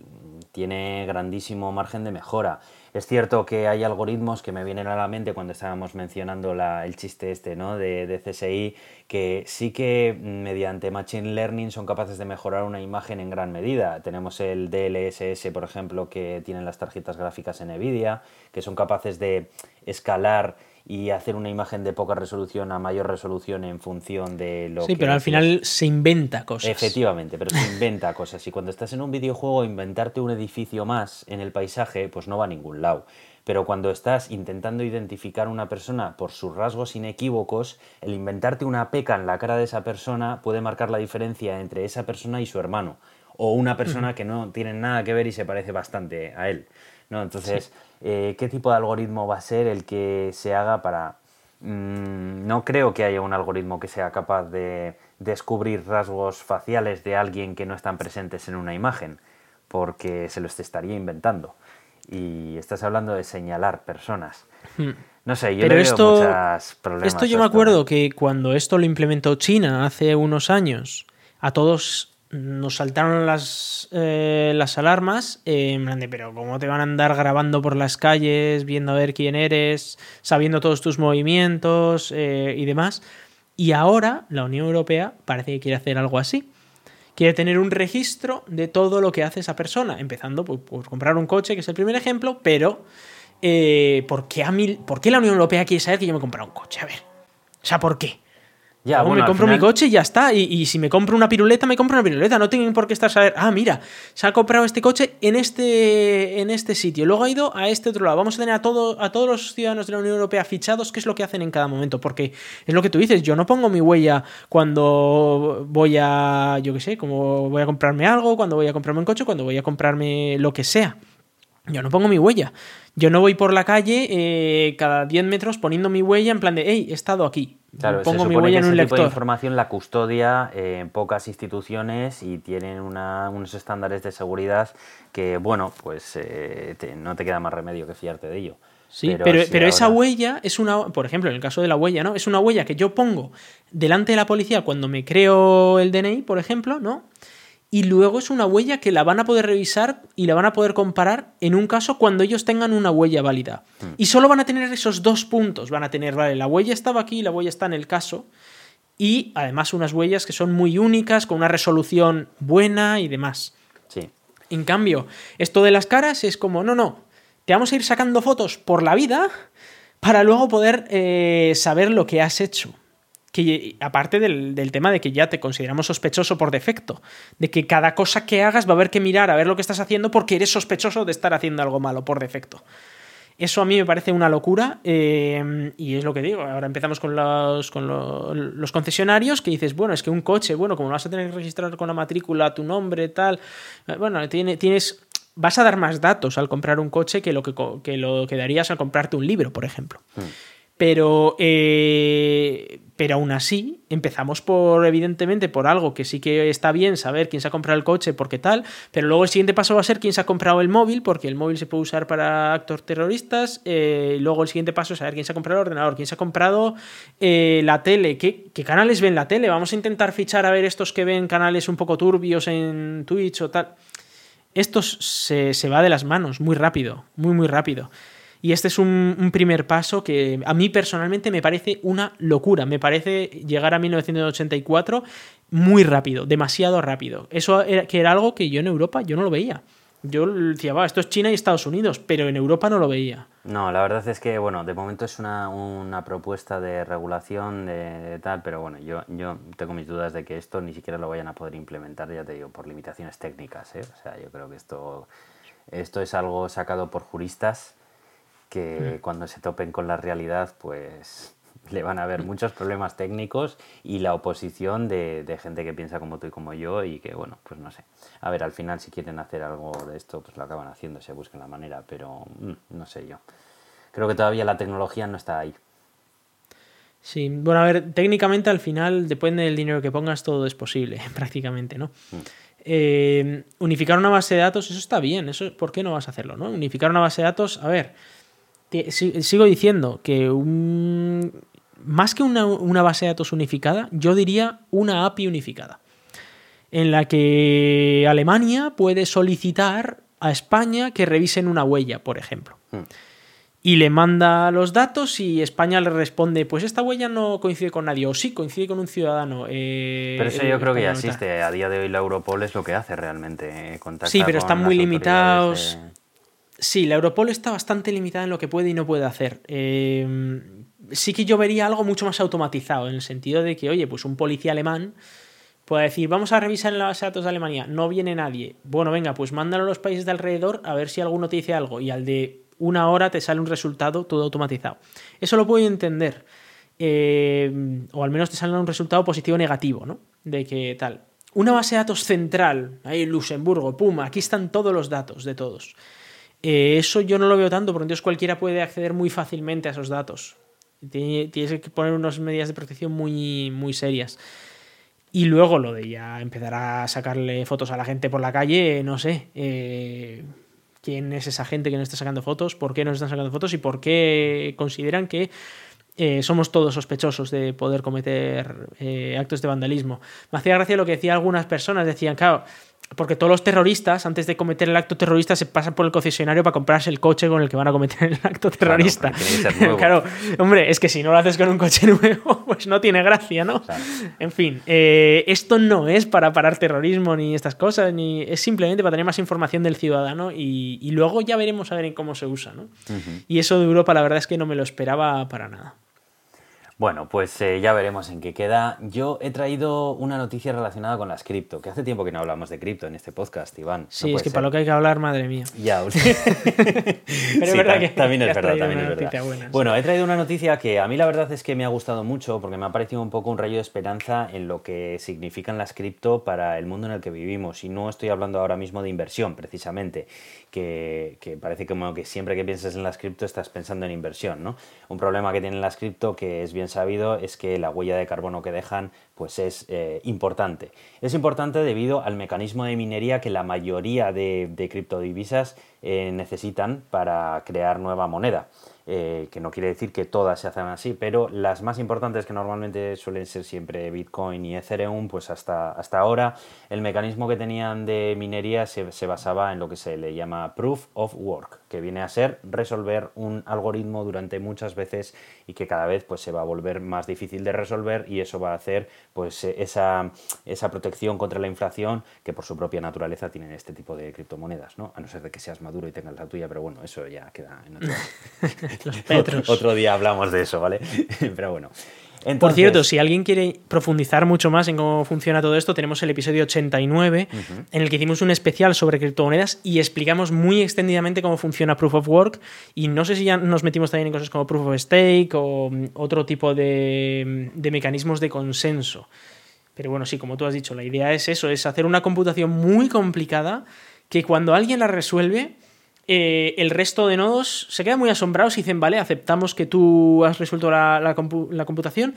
tiene grandísimo margen de mejora. Es cierto que hay algoritmos que me vienen a la mente cuando estábamos mencionando el chiste este ¿no? de, CSI, que sí que mediante Machine Learning son capaces de mejorar una imagen en gran medida. Tenemos el DLSS, por ejemplo, que tienen las tarjetas gráficas en NVIDIA, que son capaces de escalar y hacer una imagen de poca resolución a mayor resolución en función de lo que... Sí, pero al final se inventa cosas. Efectivamente, pero se inventa cosas. Y cuando estás en un videojuego, inventarte un edificio más en el paisaje, pues no va a ningún lado. Pero cuando estás intentando identificar a una persona por sus rasgos inequívocos, el inventarte una peca en la cara de esa persona puede marcar la diferencia entre esa persona y su hermano. O una persona que no tiene nada que ver y se parece bastante a él. ¿no? Entonces, eh, ¿qué tipo de algoritmo va a ser el que se haga para... Mm, no creo que haya un algoritmo que sea capaz de descubrir rasgos faciales de alguien que no están presentes en una imagen, porque se los estaría inventando. Y estás hablando de señalar personas. Hmm. No sé, yo Pero le esto, veo muchos problemas. Esto yo me acuerdo que cuando esto lo implementó China hace unos años, a todos nos saltaron las, eh, las alarmas, eh, pero ¿cómo te van a andar grabando por las calles, viendo a ver quién eres, sabiendo todos tus movimientos eh, y demás? Y ahora la Unión Europea parece que quiere hacer algo así. Quiere tener un registro de todo lo que hace esa persona, empezando por, comprar un coche, que es el primer ejemplo, pero ¿por, qué ¿por qué la Unión Europea quiere saber que yo me he comprado un coche? A ver. O sea, ¿por qué? Ya, me compro mi coche y ya está. Y, si me compro una piruleta, me compro una piruleta. No tienen por qué estar saber, ah, mira, se ha comprado este coche en este, en este sitio. Luego ha ido a este otro lado. Vamos a tener a, todo, a todos los ciudadanos de la Unión Europea fichados qué es lo que hacen en cada momento. Porque es lo que tú dices, yo no pongo mi huella cuando voy a, yo qué sé, como voy a comprarme algo, cuando voy a comprarme un coche, cuando voy a comprarme lo que sea. Yo no pongo mi huella. Yo no voy por la calle eh, cada 10 metros poniendo mi huella en plan de, hey, he estado aquí. Claro, pongo mi huella en un lector. Tipo de información la custodia en pocas instituciones y tienen unos estándares de seguridad que, bueno, pues eh, no te queda más remedio que fiarte de ello. Sí, pero, pero, esa huella es una, por ejemplo, en el caso de la huella, ¿no? Es una huella que yo pongo delante de la policía cuando me creo el DNI, por ejemplo, ¿no? Y luego es una huella que la van a poder revisar y la van a poder comparar en un caso cuando ellos tengan una huella válida. Hmm. Y solo van a tener esos dos puntos. Van a tener, vale, la huella estaba aquí, la huella está en el caso. Y además unas huellas que son muy únicas, con una resolución buena y demás. Sí. En cambio, esto de las caras es como, no, no, te vamos a ir sacando fotos por la vida para luego poder eh, saber lo que has hecho que aparte del, tema de que ya te consideramos sospechoso por defecto, de que cada cosa que hagas va a haber que mirar a ver lo que estás haciendo porque eres sospechoso de estar haciendo algo malo por defecto. Eso a mí me parece una locura eh, y es lo que digo. Ahora empezamos con los, con los, concesionarios que dices, bueno, es que un coche, bueno, como vas a tener que registrar con la matrícula tu nombre, tal, eh, bueno, tiene, tienes, vas a dar más datos al comprar un coche que lo que, que lo que darías al comprarte un libro, por ejemplo. Hmm. Pero, eh, pero aún así, empezamos por, evidentemente, por algo que sí que está bien saber quién se ha comprado el coche, porque tal, pero luego el siguiente paso va a ser quién se ha comprado el móvil, porque el móvil se puede usar para actos terroristas, eh, luego el siguiente paso es saber quién se ha comprado el ordenador, quién se ha comprado eh, la tele, ¿Qué, ¿Qué, canales ven la tele, vamos a intentar fichar a ver estos que ven canales un poco turbios en Twitch o tal. Esto se, se va de las manos muy rápido, muy, muy rápido. Y este es un, primer paso que a mí personalmente me parece una locura. Me parece llegar a 1984 muy rápido, demasiado rápido. Eso era, que era algo que yo en Europa yo no lo veía. Yo decía, va, esto es China y Estados Unidos, pero en Europa no lo veía. No, la verdad es que, bueno, de momento es una, una propuesta de regulación de, tal, pero bueno, yo, yo tengo mis dudas de que esto ni siquiera lo vayan a poder implementar, ya te digo, por limitaciones técnicas. ¿eh? O sea, yo creo que esto, esto es algo sacado por juristas que cuando se topen con la realidad, pues le van a haber muchos problemas técnicos y la oposición de, de, gente que piensa como tú y como yo y que, bueno, pues no sé. A ver, al final si quieren hacer algo de esto, pues lo acaban haciendo, se buscan la manera, pero mm, no sé yo. Creo que todavía la tecnología no está ahí. Sí, bueno, a ver, técnicamente al final, depende del dinero que pongas, todo es posible, prácticamente, ¿no? Mm. Eh, unificar una base de datos, eso está bien, eso, ¿por qué no vas a hacerlo, no? Unificar una base de datos, a ver, sigo diciendo que un, más que una, una, base de datos unificada, yo diría una API unificada, en la que Alemania puede solicitar a España que revisen una huella, por ejemplo. Mm y le manda los datos y España le responde, pues esta huella no coincide con nadie, o sí, coincide con un ciudadano. Eh, pero eso yo creo que ya existe. A día de hoy la Europol es lo que hace realmente. Eh, sí, pero están muy limitados. Sí, la Europol está bastante limitada en lo que puede y no puede hacer. Eh, sí que yo vería algo mucho más automatizado, en el sentido de que, oye, pues un policía alemán puede decir, vamos a revisar en la base de datos de Alemania, no viene nadie. Bueno, venga, pues mándalo a los países de alrededor a ver si alguno te dice algo. Y al de una hora te sale un resultado todo automatizado. Eso lo puedo entender. Eh, o al menos te sale un resultado positivo o negativo, ¿no? De que tal. Una base de datos central, ahí Luxemburgo, pum, aquí están todos los datos de todos. Eh, eso yo no lo veo tanto, porque entonces cualquiera puede acceder muy fácilmente a esos datos. Tienes que poner unas medidas de protección muy, muy serias. Y luego lo de ya empezar a sacarle fotos a la gente por la calle, no sé. Eh, quién es esa gente que nos está sacando fotos, por qué nos están sacando fotos y por qué consideran que eh, somos todos sospechosos de poder cometer actos de vandalismo. Me hacía gracia lo que decían algunas personas, decían, claro, porque todos los terroristas, antes de cometer el acto terrorista, se pasan por el concesionario para comprarse el coche con el que van a cometer el acto terrorista. Claro, hombre, es que si no lo haces con un coche nuevo, pues no tiene gracia, ¿no? En fin, eh, esto no es para parar terrorismo ni estas cosas, ni es simplemente para tener más información del ciudadano y, luego ya veremos a ver en cómo se usa, ¿no? Y eso de Europa, la verdad es que no me lo esperaba para nada. Bueno, pues eh, ya veremos en qué queda. Yo he traído una noticia relacionada con las cripto, que hace tiempo que no hablamos de cripto en este podcast, Iván. Sí, es que para lo que hay que hablar, madre mía. Ya, Pero es verdad que también es verdad, también es verdad. bueno, he traído una noticia que a mí la verdad es que me ha gustado mucho porque me ha parecido un poco un rayo de esperanza en lo que significan las cripto para el mundo en el que vivimos. Y no estoy hablando ahora mismo de inversión, precisamente, que, que parece como que siempre que piensas en las cripto estás pensando en inversión, ¿no? Un problema que tienen las cripto que es bien sabido es que la huella de carbono que dejan pues es eh, importante. Es importante debido al mecanismo de minería que la mayoría de, criptodivisas eh, necesitan para crear nueva moneda. Eh, que no quiere decir que todas se hacen así, pero las más importantes que normalmente suelen ser siempre Bitcoin y Ethereum, pues hasta, hasta ahora el mecanismo que tenían de minería se, basaba en lo que se le llama Proof of Work, que viene a ser resolver un algoritmo durante muchas veces y que cada vez pues, se va a volver más difícil de resolver y eso va a hacer pues, esa, esa protección contra la inflación que por su propia naturaleza tienen este tipo de criptomonedas, ¿no? a no ser de que seas maduro y tengas la tuya, pero bueno, eso ya queda en otro... Otro día hablamos de eso, ¿vale? Pero bueno. Por cierto, si alguien quiere profundizar mucho más en cómo funciona todo esto, tenemos el episodio 89 en el que hicimos un especial sobre criptomonedas y explicamos muy extendidamente cómo funciona Proof of Work y no sé si ya nos metimos también en cosas como Proof of Stake o mm, otro tipo de, de mecanismos de consenso. Pero bueno, sí, como tú has dicho, la idea es eso, es hacer una computación muy complicada que cuando alguien la resuelve eh, el resto de nodos se quedan muy asombrados y dicen, vale, aceptamos que tú has resuelto la, computación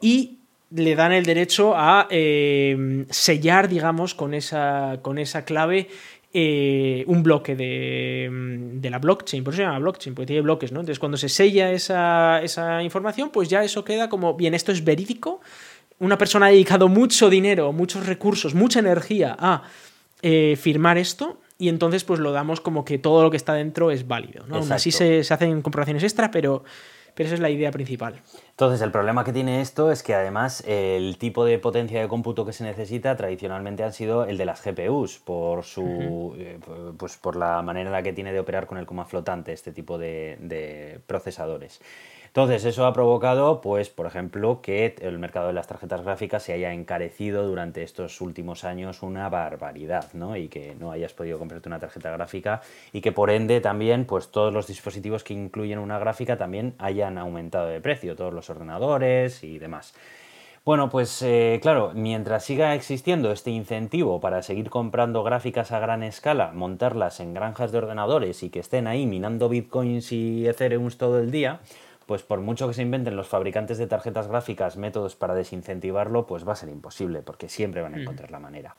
y le dan el derecho a eh, sellar, digamos, con esa, con esa clave eh, un bloque de, la blockchain, por eso se llama blockchain, porque tiene bloques, ¿no? Entonces, cuando se sella esa, esa, información, pues ya eso queda como, bien, esto es verídico, una persona ha dedicado mucho dinero, muchos recursos, mucha energía a firmar esto, y entonces pues lo damos como que todo lo que está dentro es válido. ¿no? Aún así se, hacen comprobaciones extra, pero, pero esa es la idea principal. Entonces, el problema que tiene esto es que además el tipo de potencia de cómputo que se necesita tradicionalmente han sido el de las GPUs, por su eh, pues por la manera en la que tiene de operar con el coma flotante este tipo de, de procesadores. Entonces, eso ha provocado, pues, por ejemplo, que el mercado de las tarjetas gráficas se haya encarecido durante estos últimos años una barbaridad, ¿no? Y que no hayas podido comprarte una tarjeta gráfica y que por ende también, pues, todos los dispositivos que incluyen una gráfica también hayan aumentado de precio, todos los ordenadores y demás. Bueno, pues eh, claro, mientras siga existiendo este incentivo para seguir comprando gráficas a gran escala, montarlas en granjas de ordenadores y que estén ahí minando bitcoins y ethereum todo el día, pues por mucho que se inventen los fabricantes de tarjetas gráficas métodos para desincentivarlo, pues va a ser imposible, porque siempre van a mm. encontrar la manera.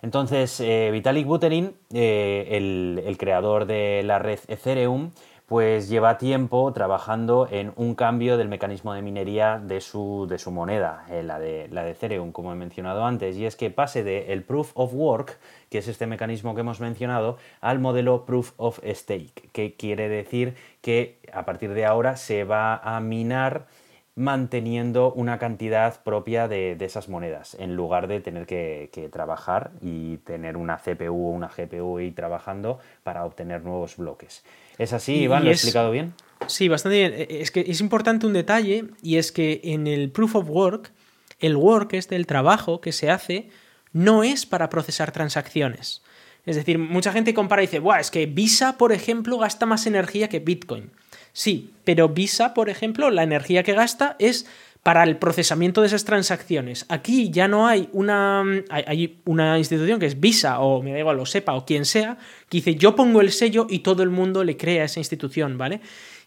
Entonces, eh, Vitalik Buterin, eh, el, creador de la red Ethereum, pues lleva tiempo trabajando en un cambio del mecanismo de minería de su, de su moneda, eh, la, de, la de Ethereum, como he mencionado antes, y es que pase del el Proof of Work, que es este mecanismo que hemos mencionado, al modelo Proof of Stake, que quiere decir que a partir de ahora se va a minar manteniendo una cantidad propia de, esas monedas, en lugar de tener que, que, trabajar y tener una CPU o una GPU y trabajando para obtener nuevos bloques. ¿Es así, Iván? ¿Lo he explicado bien? Sí, bastante bien. E, es que es importante un detalle y es que en el proof of work, el work, este, el trabajo que se hace, no es para procesar transacciones. Es decir, mucha gente compara y dice, Buah, es que Visa, por ejemplo, gasta más energía que Bitcoin. Sí, pero Visa, por ejemplo, la energía que gasta es para el procesamiento de esas transacciones. Aquí ya no hay una, hay una institución que es Visa o me da igual, lo sepa o quien sea, que dice yo pongo el sello y todo el mundo le crea a esa institución, ¿vale?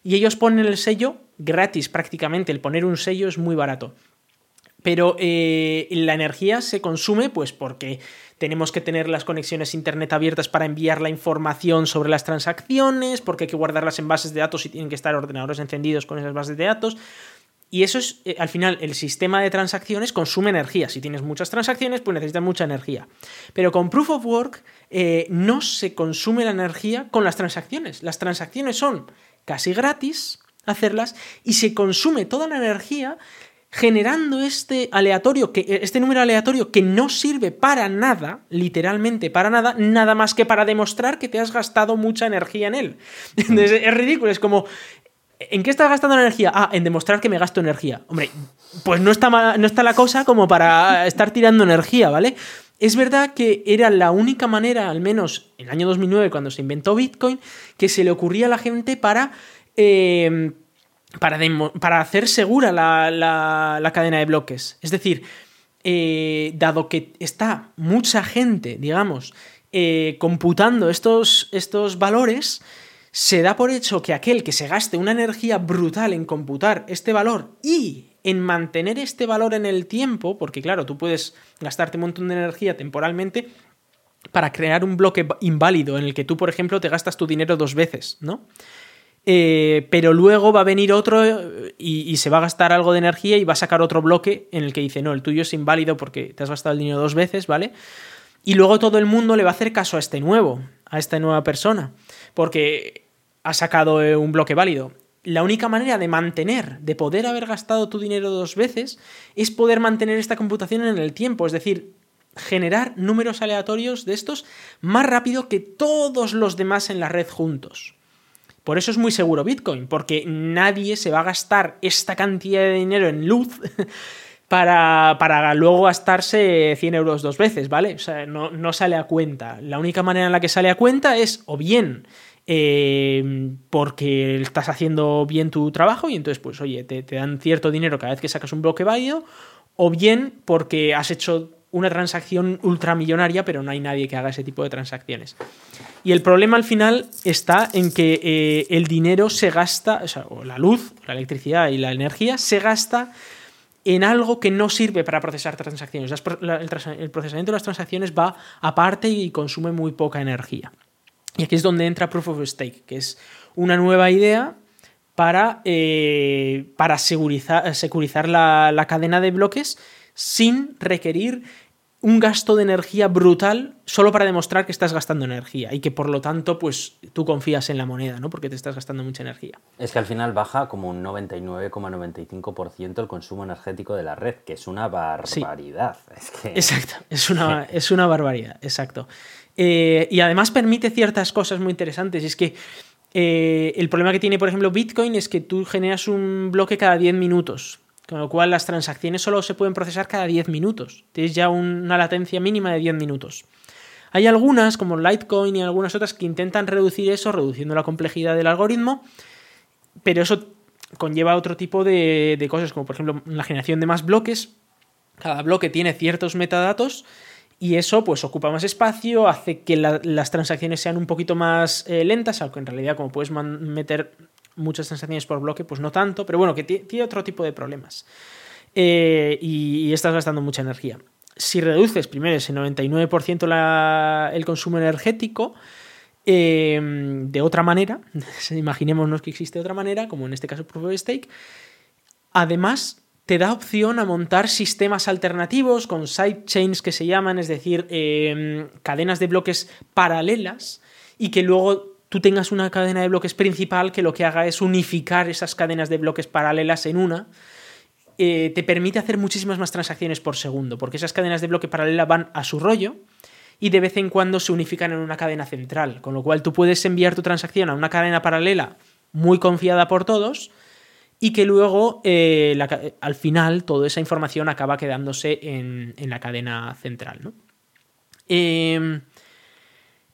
Y ellos ponen el sello gratis prácticamente, el poner un sello es muy barato. Pero eh, la energía se consume pues porque tenemos que tener las conexiones internet abiertas para enviar la información sobre las transacciones, porque hay que guardarlas en bases de datos y tienen que estar ordenadores encendidos con esas bases de datos. Y eso es, eh, al final, el sistema de transacciones consume energía. Si tienes muchas transacciones, pues necesitas mucha energía. Pero con Proof of Work eh, no se consume la energía con las transacciones. Las transacciones son casi gratis hacerlas y se consume toda la energía generando este aleatorio, que, eh, este número aleatorio que no sirve para nada, literalmente para nada, nada más que para demostrar que te has gastado mucha energía en él. es ridículo, es como ¿En qué estás gastando energía? Ah, en demostrar que me gasto energía. Hombre, pues no está, no está la cosa como para estar tirando energía, ¿vale? Es verdad que era la única manera, al menos en el año 2009, cuando se inventó Bitcoin, que se le ocurría a la gente para... Eh, para, hacer segura la, cadena de bloques. Es decir, eh, dado que está mucha gente, digamos, eh, computando estos, estos valores, se da por hecho que aquel que se gaste una energía brutal en computar este valor y en mantener este valor en el tiempo, porque claro, tú puedes gastarte un montón de energía temporalmente para crear un bloque inválido en el que tú, por ejemplo, te gastas tu dinero dos veces, ¿no? Eh, pero luego va a venir otro y, y, se va a gastar algo de energía y va a sacar otro bloque en el que dice, no, el tuyo es inválido porque te has gastado el dinero dos veces, ¿vale? Y luego todo el mundo le va a hacer caso a este nuevo, a esta nueva persona. Porque ha sacado eh, un bloque válido. La única manera de mantener, de poder haber gastado tu dinero dos veces, es poder mantener esta computación en el tiempo, es decir, generar números aleatorios de estos más rápido que todos los demás en la red juntos. Por eso es muy seguro Bitcoin, porque nadie se va a gastar esta cantidad de dinero en luz para, para luego gastarse 100 euros dos veces, ¿vale? O sea, no, no sale a cuenta. La única manera en la que sale a cuenta es o bien Em, porque estás haciendo bien tu trabajo y entonces, pues, oye, te, dan cierto dinero cada vez que sacas un bloque válido, o bien porque has hecho una transacción ultramillonaria, pero no hay nadie que haga ese tipo de transacciones. Y el problema al final está en que eh, el dinero se gasta, o, sea, la luz, la electricidad y la energía se gasta en algo que no sirve para procesar transacciones. el procesamiento de las transacciones va aparte y consume muy poca energía. Y aquí es donde entra Proof of Stake, que es una nueva idea para, eh, para securizar, la, cadena de bloques sin requerir un gasto de energía brutal solo para demostrar que estás gastando energía y que por lo tanto pues tú confías en la moneda, ¿no? Porque te estás gastando mucha energía. Es que al final baja como un 99,95% el consumo energético de la red, que es una barbaridad. Exacto, es una, es una barbaridad, exacto. Eh, y además permite ciertas cosas muy interesantes. Y es que Eh, el problema que tiene, por ejemplo, Bitcoin es que tú generas un bloque cada 10 minutos, con lo cual las transacciones solo se pueden procesar cada 10 minutos. Tienes ya una latencia mínima de 10 minutos. Hay algunas, como Litecoin y algunas otras, que intentan reducir eso, reduciendo la complejidad del algoritmo, pero eso conlleva otro tipo de, de cosas, como por ejemplo la generación de más bloques. Cada bloque tiene ciertos metadatos y eso pues ocupa más espacio, hace que las transacciones sean un poquito más eh, lentas, aunque en realidad como puedes meter muchas transacciones por bloque, pues no tanto, pero bueno, que tiene otro tipo de problemas. Eh, y, estás gastando mucha energía. Si reduces primero ese 99% el consumo energético, em, de otra manera, imaginémonos que existe otra manera, como en este caso Proof of Stake, además te da opción a montar sistemas alternativos con sidechains que se llaman, es decir, em, cadenas de bloques paralelas y que luego tú tengas una cadena de bloques principal que lo que haga es unificar esas cadenas de bloques paralelas en una. Eh, te permite hacer muchísimas más transacciones por segundo, porque esas cadenas de bloque paralela van a su rollo y de vez en cuando se unifican en una cadena central, con lo cual tú puedes enviar tu transacción a una cadena paralela muy confiada por todos, y que luego eh, al final toda esa información acaba quedándose en, la cadena central. Em,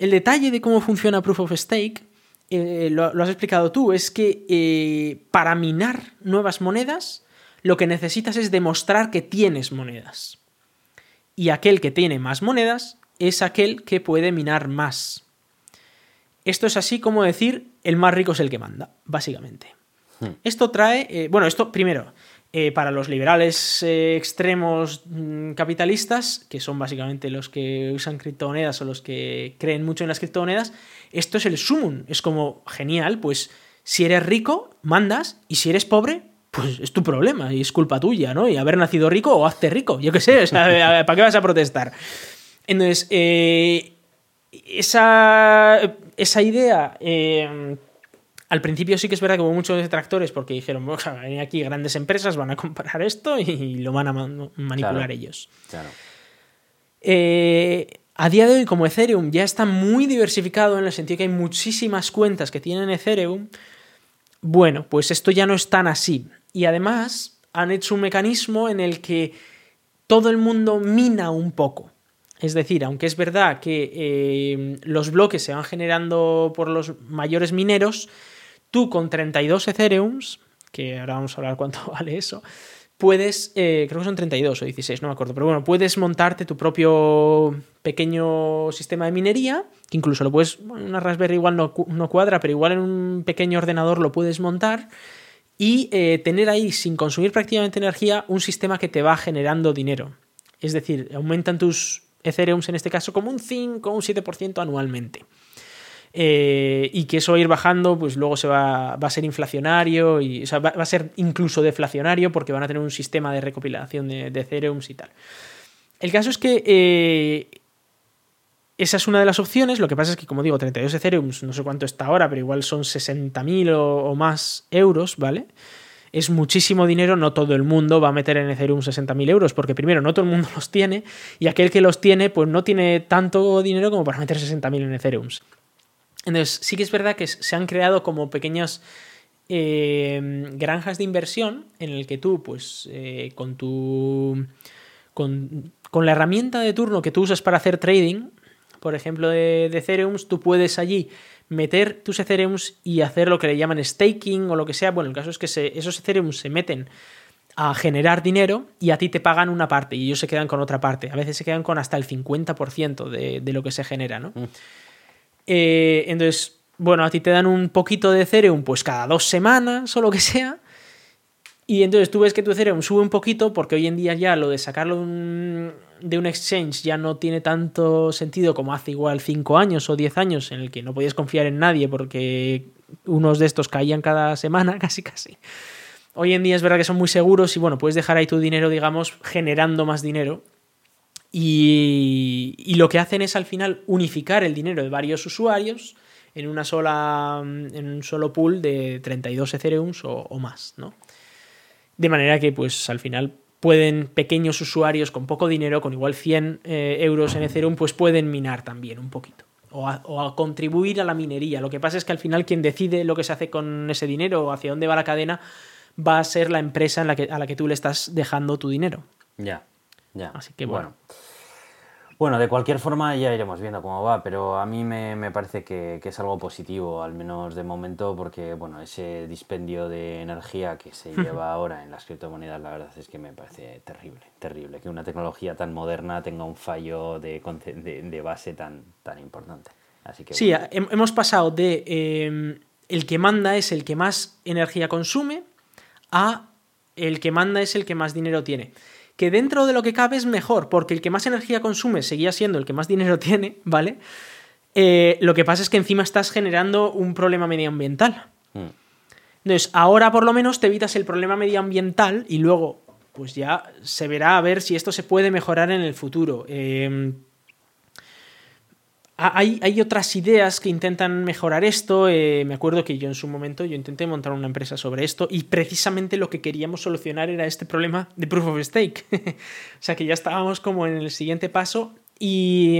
el detalle de cómo funciona Proof of Stake, eh, lo, has explicado tú, es que eh, para minar nuevas monedas lo que necesitas es demostrar que tienes monedas. Y aquel que tiene más monedas es aquel que puede minar más. Esto es así como decir el más rico es el que manda, básicamente. Hmm. Esto trae, eh, bueno, esto primero, eh, para los liberales eh, extremos mm, capitalistas, que son básicamente los que usan criptomonedas o los que creen mucho en las criptomonedas, esto es el sumum. Es como, genial, pues si eres rico, mandas, y si eres pobre, pues es tu problema y es culpa tuya, ¿no? Y haber nacido rico o hazte rico, yo qué sé, ¿para qué vas a protestar? Entonces, esa, esa idea al principio sí que es verdad que hubo muchos detractores porque dijeron, bueno, aquí grandes empresas van a comprar esto y lo van a manipular ellos. Eh, a día de hoy, como Ethereum ya está muy diversificado en el sentido que hay muchísimas cuentas que tienen Ethereum, bueno, pues esto ya no es tan así. Y además han hecho un mecanismo en el que todo el mundo mina un poco. Es decir, aunque es verdad que eh, los bloques se van generando por los mayores mineros, Tú con 32 Ethereums, que ahora vamos a hablar cuánto vale eso, puedes, eh, creo que son 32 o 16, no me acuerdo, pero bueno, puedes montarte tu propio pequeño sistema de minería, que incluso lo puedes, una Raspberry igual no, cuadra, pero igual en un pequeño ordenador lo puedes montar y eh, tener ahí, sin consumir prácticamente energía, un sistema que te va generando dinero. Es decir, aumentan tus Ethereums en este caso como un 5 o un 7% anualmente. Eh, y que eso va a ir bajando, pues luego se va, a ser inflacionario y va, a ser incluso deflacionario porque van a tener un sistema de recopilación de, de y tal. El caso es que eh, esa es una de las opciones. Lo que pasa es que, como digo, 32 Ethereum, no sé cuánto está ahora, pero igual son 60.000 o, o más euros, ¿vale? es muchísimo dinero, no todo el mundo va a meter en Ethereum 60.000 euros, porque primero no todo el mundo los tiene, y aquel que los tiene, pues no tiene tanto dinero como para meter 60.000 en Ethereum. Entonces, sí que es verdad que se han creado como pequeñas eh, granjas de inversión en el que tú, pues, eh, con tu. Con, la herramienta de turno que tú usas para hacer trading, por ejemplo, de, de Ethereum, tú puedes allí meter tus Ethereum y hacer lo que le llaman staking o lo que sea. Bueno, el caso es que esos Ethereum se meten a generar dinero y a ti te pagan una parte y ellos se quedan con otra parte. A veces se quedan con hasta el 50% de, de lo que se genera, ¿no? Mm. Eh, entonces, bueno, a ti te dan un poquito de Ethereum pues cada dos semanas o lo que sea. Y entonces tú ves que tu Ethereum sube un poquito porque hoy en día ya lo de sacarlo de un exchange ya no tiene tanto sentido como hace igual 5 años o 10 años en el que no podías confiar en nadie porque unos de estos caían cada semana, casi casi. Hoy en día es verdad que son muy seguros y bueno, puedes dejar ahí tu dinero, digamos, generando más dinero y, lo que hacen es al final unificar el dinero de varios usuarios en una sola en un solo pool de 32 Ethereum o, más, ¿no? De manera que pues al final pueden pequeños usuarios con poco dinero, con igual 100 eh, euros en Ethereum, pues pueden minar también un poquito. o a, contribuir a la minería. Lo que pasa es que al final quien decide lo que se hace con ese dinero o hacia dónde va la cadena va a ser la empresa en la que, a la que tú le estás dejando tu dinero. Ya, ya. Así que bueno. bueno. de cualquier forma ya iremos viendo cómo va, pero a mí me, parece que, es algo positivo, al menos de momento, porque bueno, ese dispendio de energía que se lleva ahora en las criptomonedas, la verdad es que me parece terrible, terrible, que una tecnología tan moderna tenga un fallo de, de, base tan, tan importante. Así que, sí, hemos pasado de em, el que manda es el que más energía consume a el que manda es el que más dinero tiene. Que dentro de lo que cabe es mejor, porque el que más energía consume seguía siendo el que más dinero tiene, ¿vale? Eh, lo que pasa es que encima estás generando un problema medioambiental. Mm. Entonces, ahora por lo menos te evitas el problema medioambiental y luego, pues ya se verá a ver si esto se puede mejorar en el futuro. Eh, hay, otras ideas que intentan mejorar esto. Eh, me acuerdo que yo en su momento yo intenté montar una empresa sobre esto y precisamente lo que queríamos solucionar era este problema de proof of stake. o sea que ya estábamos como en el siguiente paso y,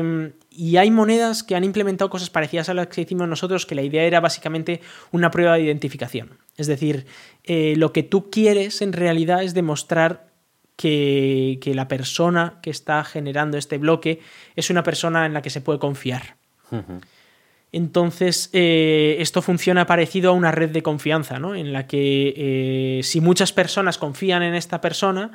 hay monedas que han implementado cosas parecidas a las que hicimos nosotros, que la idea era básicamente una prueba de identificación. Es decir, eh, lo que tú quieres en realidad es demostrar que, la persona que está generando este bloque es una persona en la que se puede confiar. Entonces, eh, esto funciona parecido a una red de confianza, ¿no? En la que eh, si muchas personas confían en esta persona,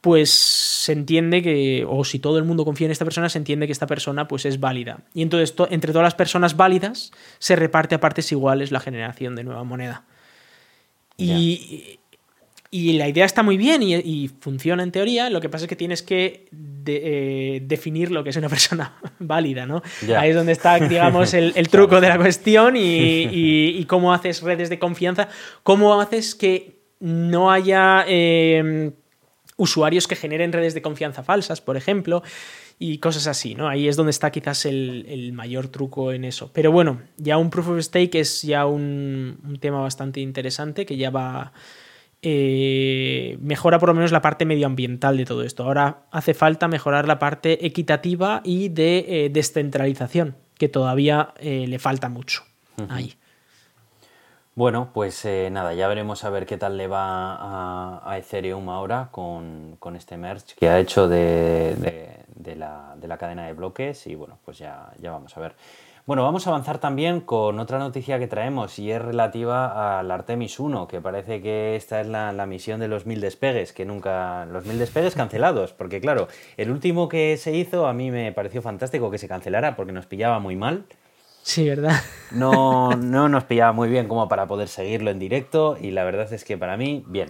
pues se entiende que, o si todo el mundo confía en esta persona, se entiende que esta persona pues es válida. Y entonces, entre todas las personas válidas, se reparte a partes iguales la generación de nueva moneda. Y y la idea está muy bien y, funciona en teoría, lo que pasa es que tienes que eh, definir lo que es una persona válida, ¿no? Ahí es donde está, digamos, el, truco de la cuestión y, cómo haces redes de confianza, cómo haces que no haya em, usuarios que generen redes de confianza falsas, por ejemplo, y cosas así, ¿no? Ahí es donde está quizás el, mayor truco en eso. Pero bueno, ya un proof of stake es ya un, un tema bastante interesante que ya va eh, mejora por lo menos la parte medioambiental de todo esto. Ahora hace falta mejorar la parte equitativa y de eh, descentralización, que todavía eh, le falta mucho ahí. Bueno, pues nada, ya veremos a ver qué tal le va a, Ethereum ahora con, este merge que ha hecho de, la, de, la, cadena de bloques y bueno, pues ya, ya vamos a ver. Bueno, vamos a avanzar también con otra noticia que traemos y es relativa al Artemis 1, que parece que esta es la, misión de los mil despegues, que nunca. los mil despegues cancelados, porque claro, el último que se hizo a mí me pareció fantástico que se cancelara porque nos pillaba muy mal. Sí, ¿verdad? No, no nos pillaba muy bien como para poder seguirlo en directo y la verdad es que para mí, bien.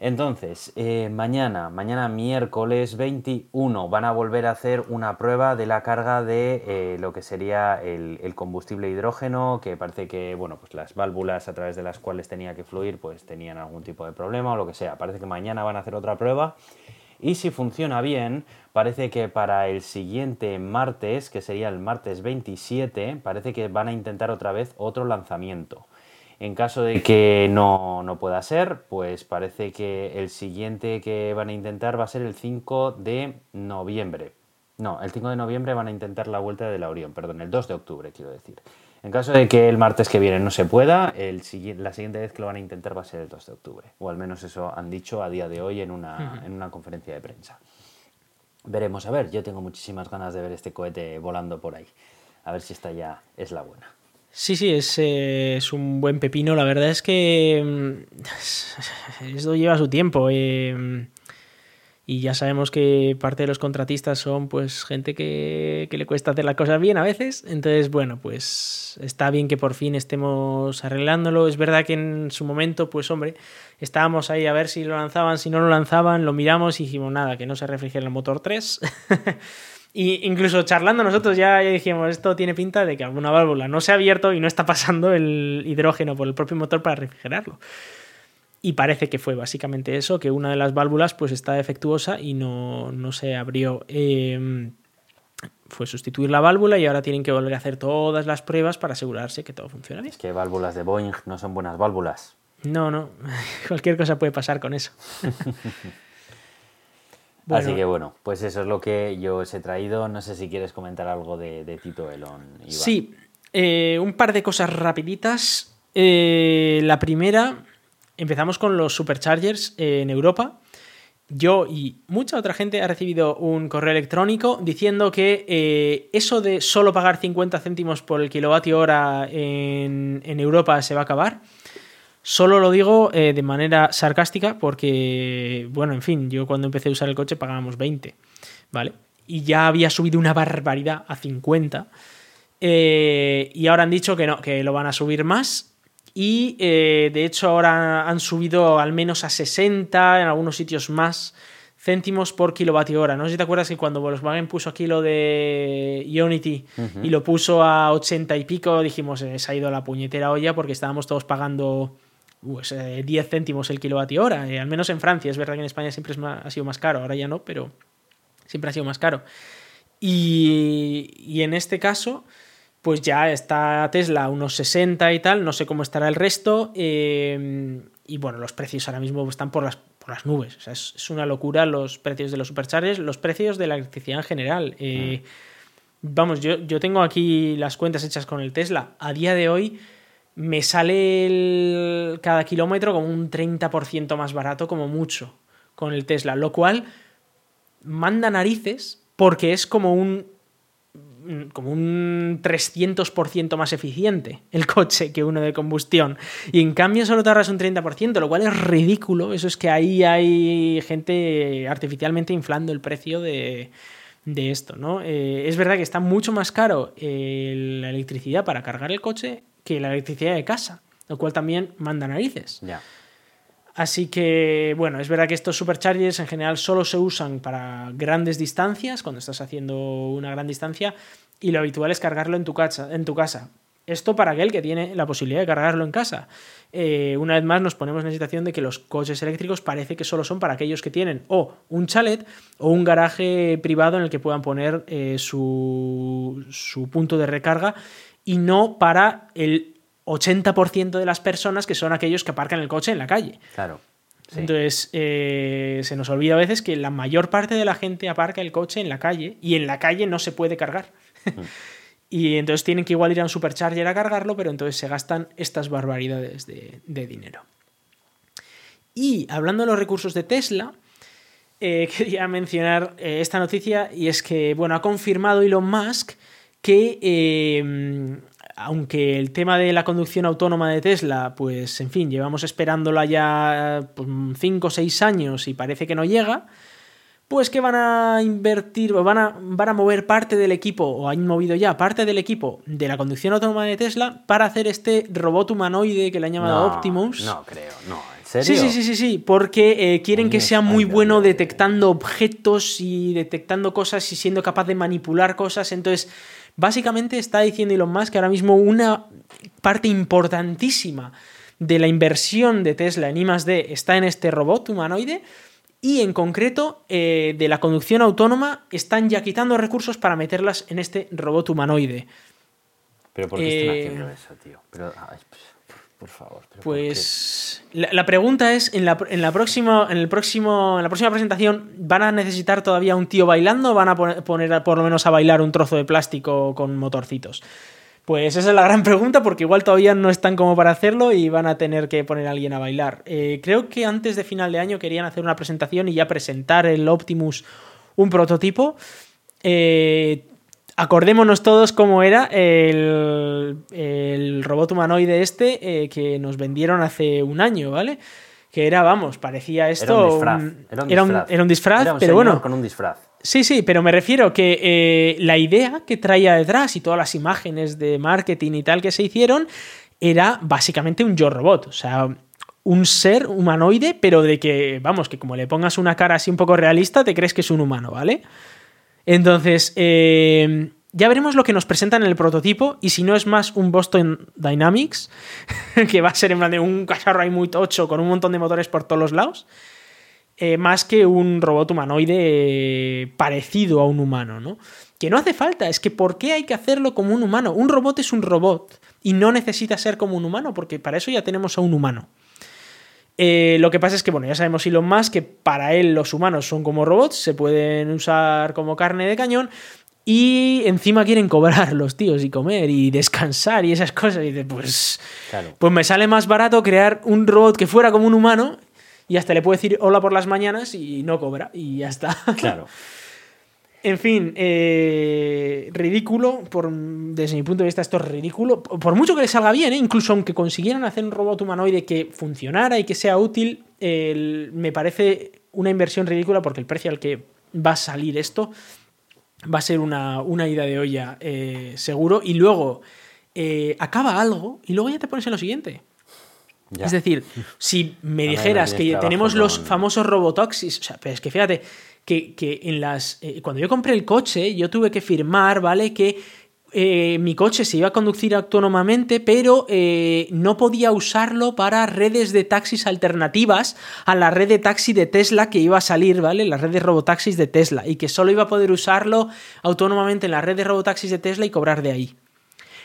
Entonces, eh, mañana, mañana miércoles 21, van a volver a hacer una prueba de la carga de eh, lo que sería el, combustible hidrógeno, que parece que, bueno, pues las válvulas a través de las cuales tenía que fluir, pues tenían algún tipo de problema o lo que sea. Parece que mañana van a hacer otra prueba. Y si funciona bien, parece que para el siguiente martes, que sería el martes 27, parece que van a intentar otra vez otro lanzamiento. En caso de que no, pueda ser, pues parece que el siguiente que van a intentar va a ser el 5 de noviembre. No, el 5 de noviembre van a intentar la vuelta de la Orión, perdón, el 2 de octubre quiero decir. En caso de que el martes que viene no se pueda, el, la siguiente vez que lo van a intentar va a ser el 2 de octubre. O al menos eso han dicho a día de hoy en una, en una conferencia de prensa. Veremos a ver, yo tengo muchísimas ganas de ver este cohete volando por ahí. A ver si esta ya es la buena. Sí, sí, es, eh, es, un buen pepino. La verdad es que mm, esto lleva su tiempo. Eh, y ya sabemos que parte de los contratistas son pues gente que, que, le cuesta hacer las cosas bien a veces. Entonces, bueno, pues está bien que por fin estemos arreglándolo. Es verdad que en su momento, pues hombre, estábamos ahí a ver si lo lanzaban, si no lo lanzaban, lo miramos y dijimos, nada, que no se refrigera el motor 3. Y incluso charlando nosotros ya, dijimos, esto tiene pinta de que alguna válvula no se ha abierto y no está pasando el hidrógeno por el propio motor para refrigerarlo. Y parece que fue básicamente eso, que una de las válvulas pues está defectuosa y no, se abrió. Em, fue sustituir la válvula y ahora tienen que volver a hacer todas las pruebas para asegurarse que todo funciona bien. Es que válvulas de Boeing no son buenas válvulas. No, no, cualquier cosa puede pasar con eso. Así que bueno, pues eso es lo que yo os he traído. No sé si quieres comentar algo de, Tito Elon. Sí, eh, un par de cosas rapiditas. Eh, la primera, empezamos con los superchargers en Europa. Yo y mucha otra gente ha recibido un correo electrónico diciendo que eh, eso de solo pagar 50 céntimos por el kilovatio hora en, Europa se va a acabar. Solo lo digo de manera sarcástica porque, bueno, en fin, yo cuando empecé a usar el coche pagábamos 20, ¿vale? Y ya había subido una barbaridad a 50. Eh, y ahora han dicho que no, que lo van a subir más. Y eh, de hecho ahora han subido al menos a 60, en algunos sitios más, céntimos por kilovatio hora. No sé si te acuerdas que cuando Volkswagen puso aquí lo de Unity y lo puso a 80 y pico, dijimos, eh, se ha ido la puñetera olla porque estábamos todos pagando pues, 10 céntimos el kilovatio hora. al menos en Francia, es verdad que en España siempre ha sido más caro, ahora ya no, pero siempre ha sido más caro. Y, y en este caso pues ya está Tesla a unos 60 y tal, no sé cómo estará el resto. Eh, y bueno, los precios ahora mismo están por las, por las nubes. O sea, es, una locura los precios de los superchargers, los precios de la electricidad en general. Eh, vamos, yo, yo tengo aquí las cuentas hechas con el Tesla. A día de hoy me sale cada kilómetro como un 30% más barato, como mucho, con el Tesla. Lo cual manda narices porque es como un como un 300% más eficiente el coche que uno de combustión. Y en cambio solo tardas un 30%, lo cual es ridículo. Eso es que ahí hay gente artificialmente inflando el precio de, esto, ¿no? Eh, es verdad que está mucho más caro eh, la electricidad para cargar el coche que la electricidad de casa, lo cual también manda narices. Ya. Así que, bueno, es verdad que estos superchargers en general solo se usan para grandes distancias, cuando estás haciendo una gran distancia, y lo habitual es cargarlo en tu casa. En tu casa. Esto para aquel que tiene la posibilidad de cargarlo en casa. Eh, una vez más nos ponemos en la situación de que los coches eléctricos parece que solo son para aquellos que tienen o un chalet o un garaje privado en el que puedan poner eh, su, su punto de recarga y no para el 80% de las personas que son aquellos que aparcan el coche en la calle. Claro. Entonces, eh, se nos olvida a veces que la mayor parte de la gente aparca el coche en la calle y en la calle no se puede cargar. Y entonces tienen que igual ir a un supercharger a cargarlo, pero entonces se gastan estas barbaridades de, dinero. Y hablando de los recursos de Tesla, eh, quería mencionar eh, esta noticia y es que, bueno, ha confirmado Elon Musk que aunque el tema de la conducción autónoma de Tesla, pues en fin, llevamos esperándola ya 5 pues, o 6 años y parece que no llega, pues que van a invertir, o van a, van a mover parte del equipo, o han movido ya parte del equipo de la conducción autónoma de Tesla para hacer este robot humanoide que le han llamado Optimus. No creo, no. ¿En serio? Sí, sí, sí, sí, sí, porque eh, quieren que sea muy bueno detectando objetos y detectando cosas y siendo capaz de manipular cosas. Entonces, Básicamente está diciendo Elon Musk que ahora mismo una parte importantísima de la inversión de Tesla en I+.D. está en este robot humanoide y en concreto eh, de la conducción autónoma están ya quitando recursos para meterlas en este robot humanoide. ¿Pero por qué están haciendo eh, eso, tío? Pero, por favor. pues la, pregunta es, en la, próxima, en, el próximo, en la próxima presentación, ¿van a necesitar todavía un tío bailando o van a poner, por lo menos a bailar un trozo de plástico con motorcitos? Pues esa es la gran pregunta porque igual todavía no están como para hacerlo y van a tener que poner a alguien a bailar. Eh, creo que antes de final de año querían hacer una presentación y ya presentar el Optimus un prototipo. Eh, acordémonos todos cómo era el, robot humanoide este eh, que nos vendieron hace un año, ¿vale? Que era, vamos, parecía esto. Era un disfraz. Era un, pero bueno. Con un disfraz. Sí, sí, pero me refiero que eh, la idea que traía detrás y todas las imágenes de marketing y tal que se hicieron era básicamente un yo robot. O sea, un ser humanoide, pero de que, vamos, que como le pongas una cara así un poco realista, te crees que es un humano, ¿vale? Entonces, eh, ya veremos lo que nos presentan en el prototipo y si no es más un Boston Dynamics, que va a ser en plan de un cacharro ahí muy tocho con un montón de motores por todos los lados, eh, más que un robot humanoide parecido a un humano, ¿no? Que no hace falta, es que ¿por qué hay que hacerlo como un humano? Un robot es un robot y no necesita ser como un humano porque para eso ya tenemos a un humano. Eh, lo que pasa es que, bueno, ya sabemos Elon Musk que para él los humanos son como robots, se pueden usar como carne de cañón. Y encima quieren cobrar los tíos y comer y descansar y esas cosas. Y dice, pues, pues me sale más barato crear un robot que fuera como un humano y hasta le puedo decir hola por las mañanas y no cobra y ya está. Claro. En fin, eh, ridículo, por, desde mi punto de vista esto es ridículo, por mucho que le salga bien, ¿eh? incluso aunque consiguieran hacer un robot humanoide que funcionara y que sea útil, me parece una inversión ridícula porque el precio al que va a salir esto va a ser una, ida de olla eh, seguro y luego acaba algo y luego ya te pones en lo siguiente. Es decir, si me dijeras que tenemos los famosos robotoxis, o sea, pero es que fíjate, que, en las. Eh, cuando yo compré el coche, yo tuve que firmar, ¿vale? Que eh, mi coche se iba a conducir autónomamente, pero eh, no podía usarlo para redes de taxis alternativas a la red de taxi de Tesla que iba a salir, ¿vale? La red de robotaxis de Tesla. Y que solo iba a poder usarlo autónomamente en la red de robotaxis de Tesla y cobrar de ahí.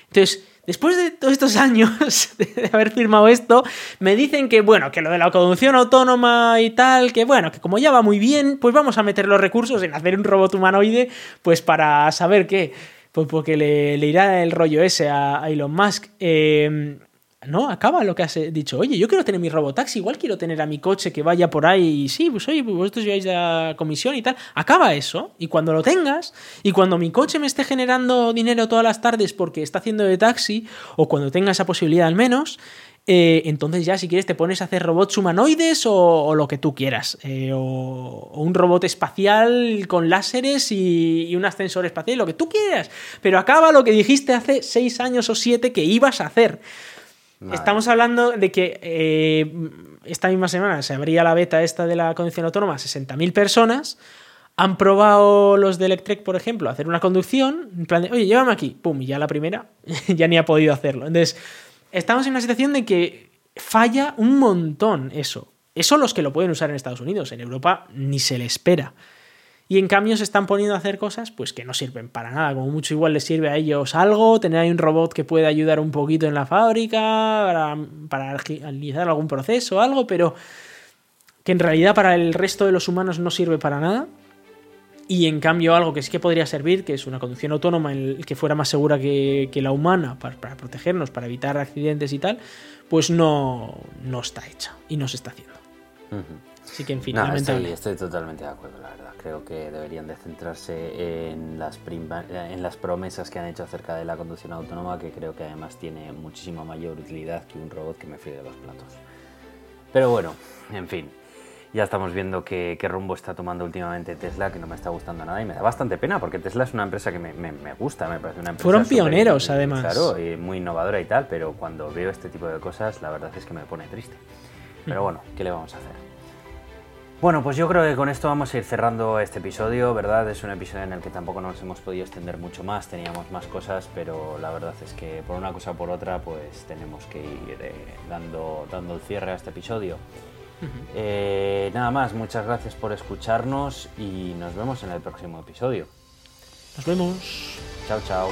Entonces, Después de todos estos años de haber firmado esto, me dicen que, bueno, que lo de la conducción autónoma y tal, que bueno, que como ya va muy bien, pues vamos a meter los recursos en hacer un robot humanoide, pues para saber qué. Pues porque le, irá el rollo ese a, Elon Musk. Eh, no, acaba lo que has dicho. Oye, yo quiero tener mi robotaxi, igual quiero tener a mi coche que vaya por ahí. Y sí, pues oye, pues vosotros lleváis la comisión y tal. Acaba eso. Y cuando lo tengas, y cuando mi coche me esté generando dinero todas las tardes porque está haciendo de taxi, o cuando tenga esa posibilidad al menos, eh, entonces ya si quieres te pones a hacer robots humanoides o, lo que tú quieras. Eh, o, un robot espacial con láseres y, y, un ascensor espacial, lo que tú quieras. Pero acaba lo que dijiste hace seis años o siete que ibas a hacer. Estamos hablando de que eh, esta misma semana se abría la beta esta de la conducción autónoma a 60.000 personas. Han probado los de Electrek, por ejemplo, hacer una conducción, en plan oye, llévame aquí, pum, y ya la primera ya ni ha podido hacerlo. Entonces, estamos en una situación de que falla un montón eso. Eso los que lo pueden usar en Estados Unidos. En Europa ni se le espera. Y en cambio se están poniendo a hacer cosas pues que no sirven para nada. Como mucho igual les sirve a ellos algo, tener ahí un robot que pueda ayudar un poquito en la fábrica, para, para agilizar algún proceso o algo, pero que en realidad para el resto de los humanos no sirve para nada. Y en cambio algo que sí que podría servir, que es una conducción autónoma que fuera más segura que, la humana para, protegernos, para evitar accidentes y tal, pues no, no está hecha y no se está haciendo. Así que en fin, estoy totalmente de acuerdo, creo que deberían de centrarse en las, en las promesas que han hecho acerca de la conducción autónoma, que creo que además tiene muchísima mayor utilidad que un robot que me fríe los platos. Pero bueno, en fin, ya estamos viendo qué, rumbo está tomando últimamente Tesla, que no me está gustando nada y me da bastante pena porque Tesla es una empresa que me, gusta, me parece una empresa. Fueron pioneros, además. Claro, y muy innovadora y tal, pero cuando veo este tipo de cosas, la verdad es que me pone triste. Pero bueno, ¿qué le vamos a hacer? Bueno, pues yo creo que con esto vamos a ir cerrando este episodio, ¿verdad? Es un episodio en el que tampoco nos hemos podido extender mucho más, teníamos más cosas, pero la verdad es que por una cosa o por otra, pues tenemos que ir eh, dando, dando el cierre a este episodio. Eh, nada más, muchas gracias por escucharnos y nos vemos en el próximo episodio. Nos vemos. Chao, chao.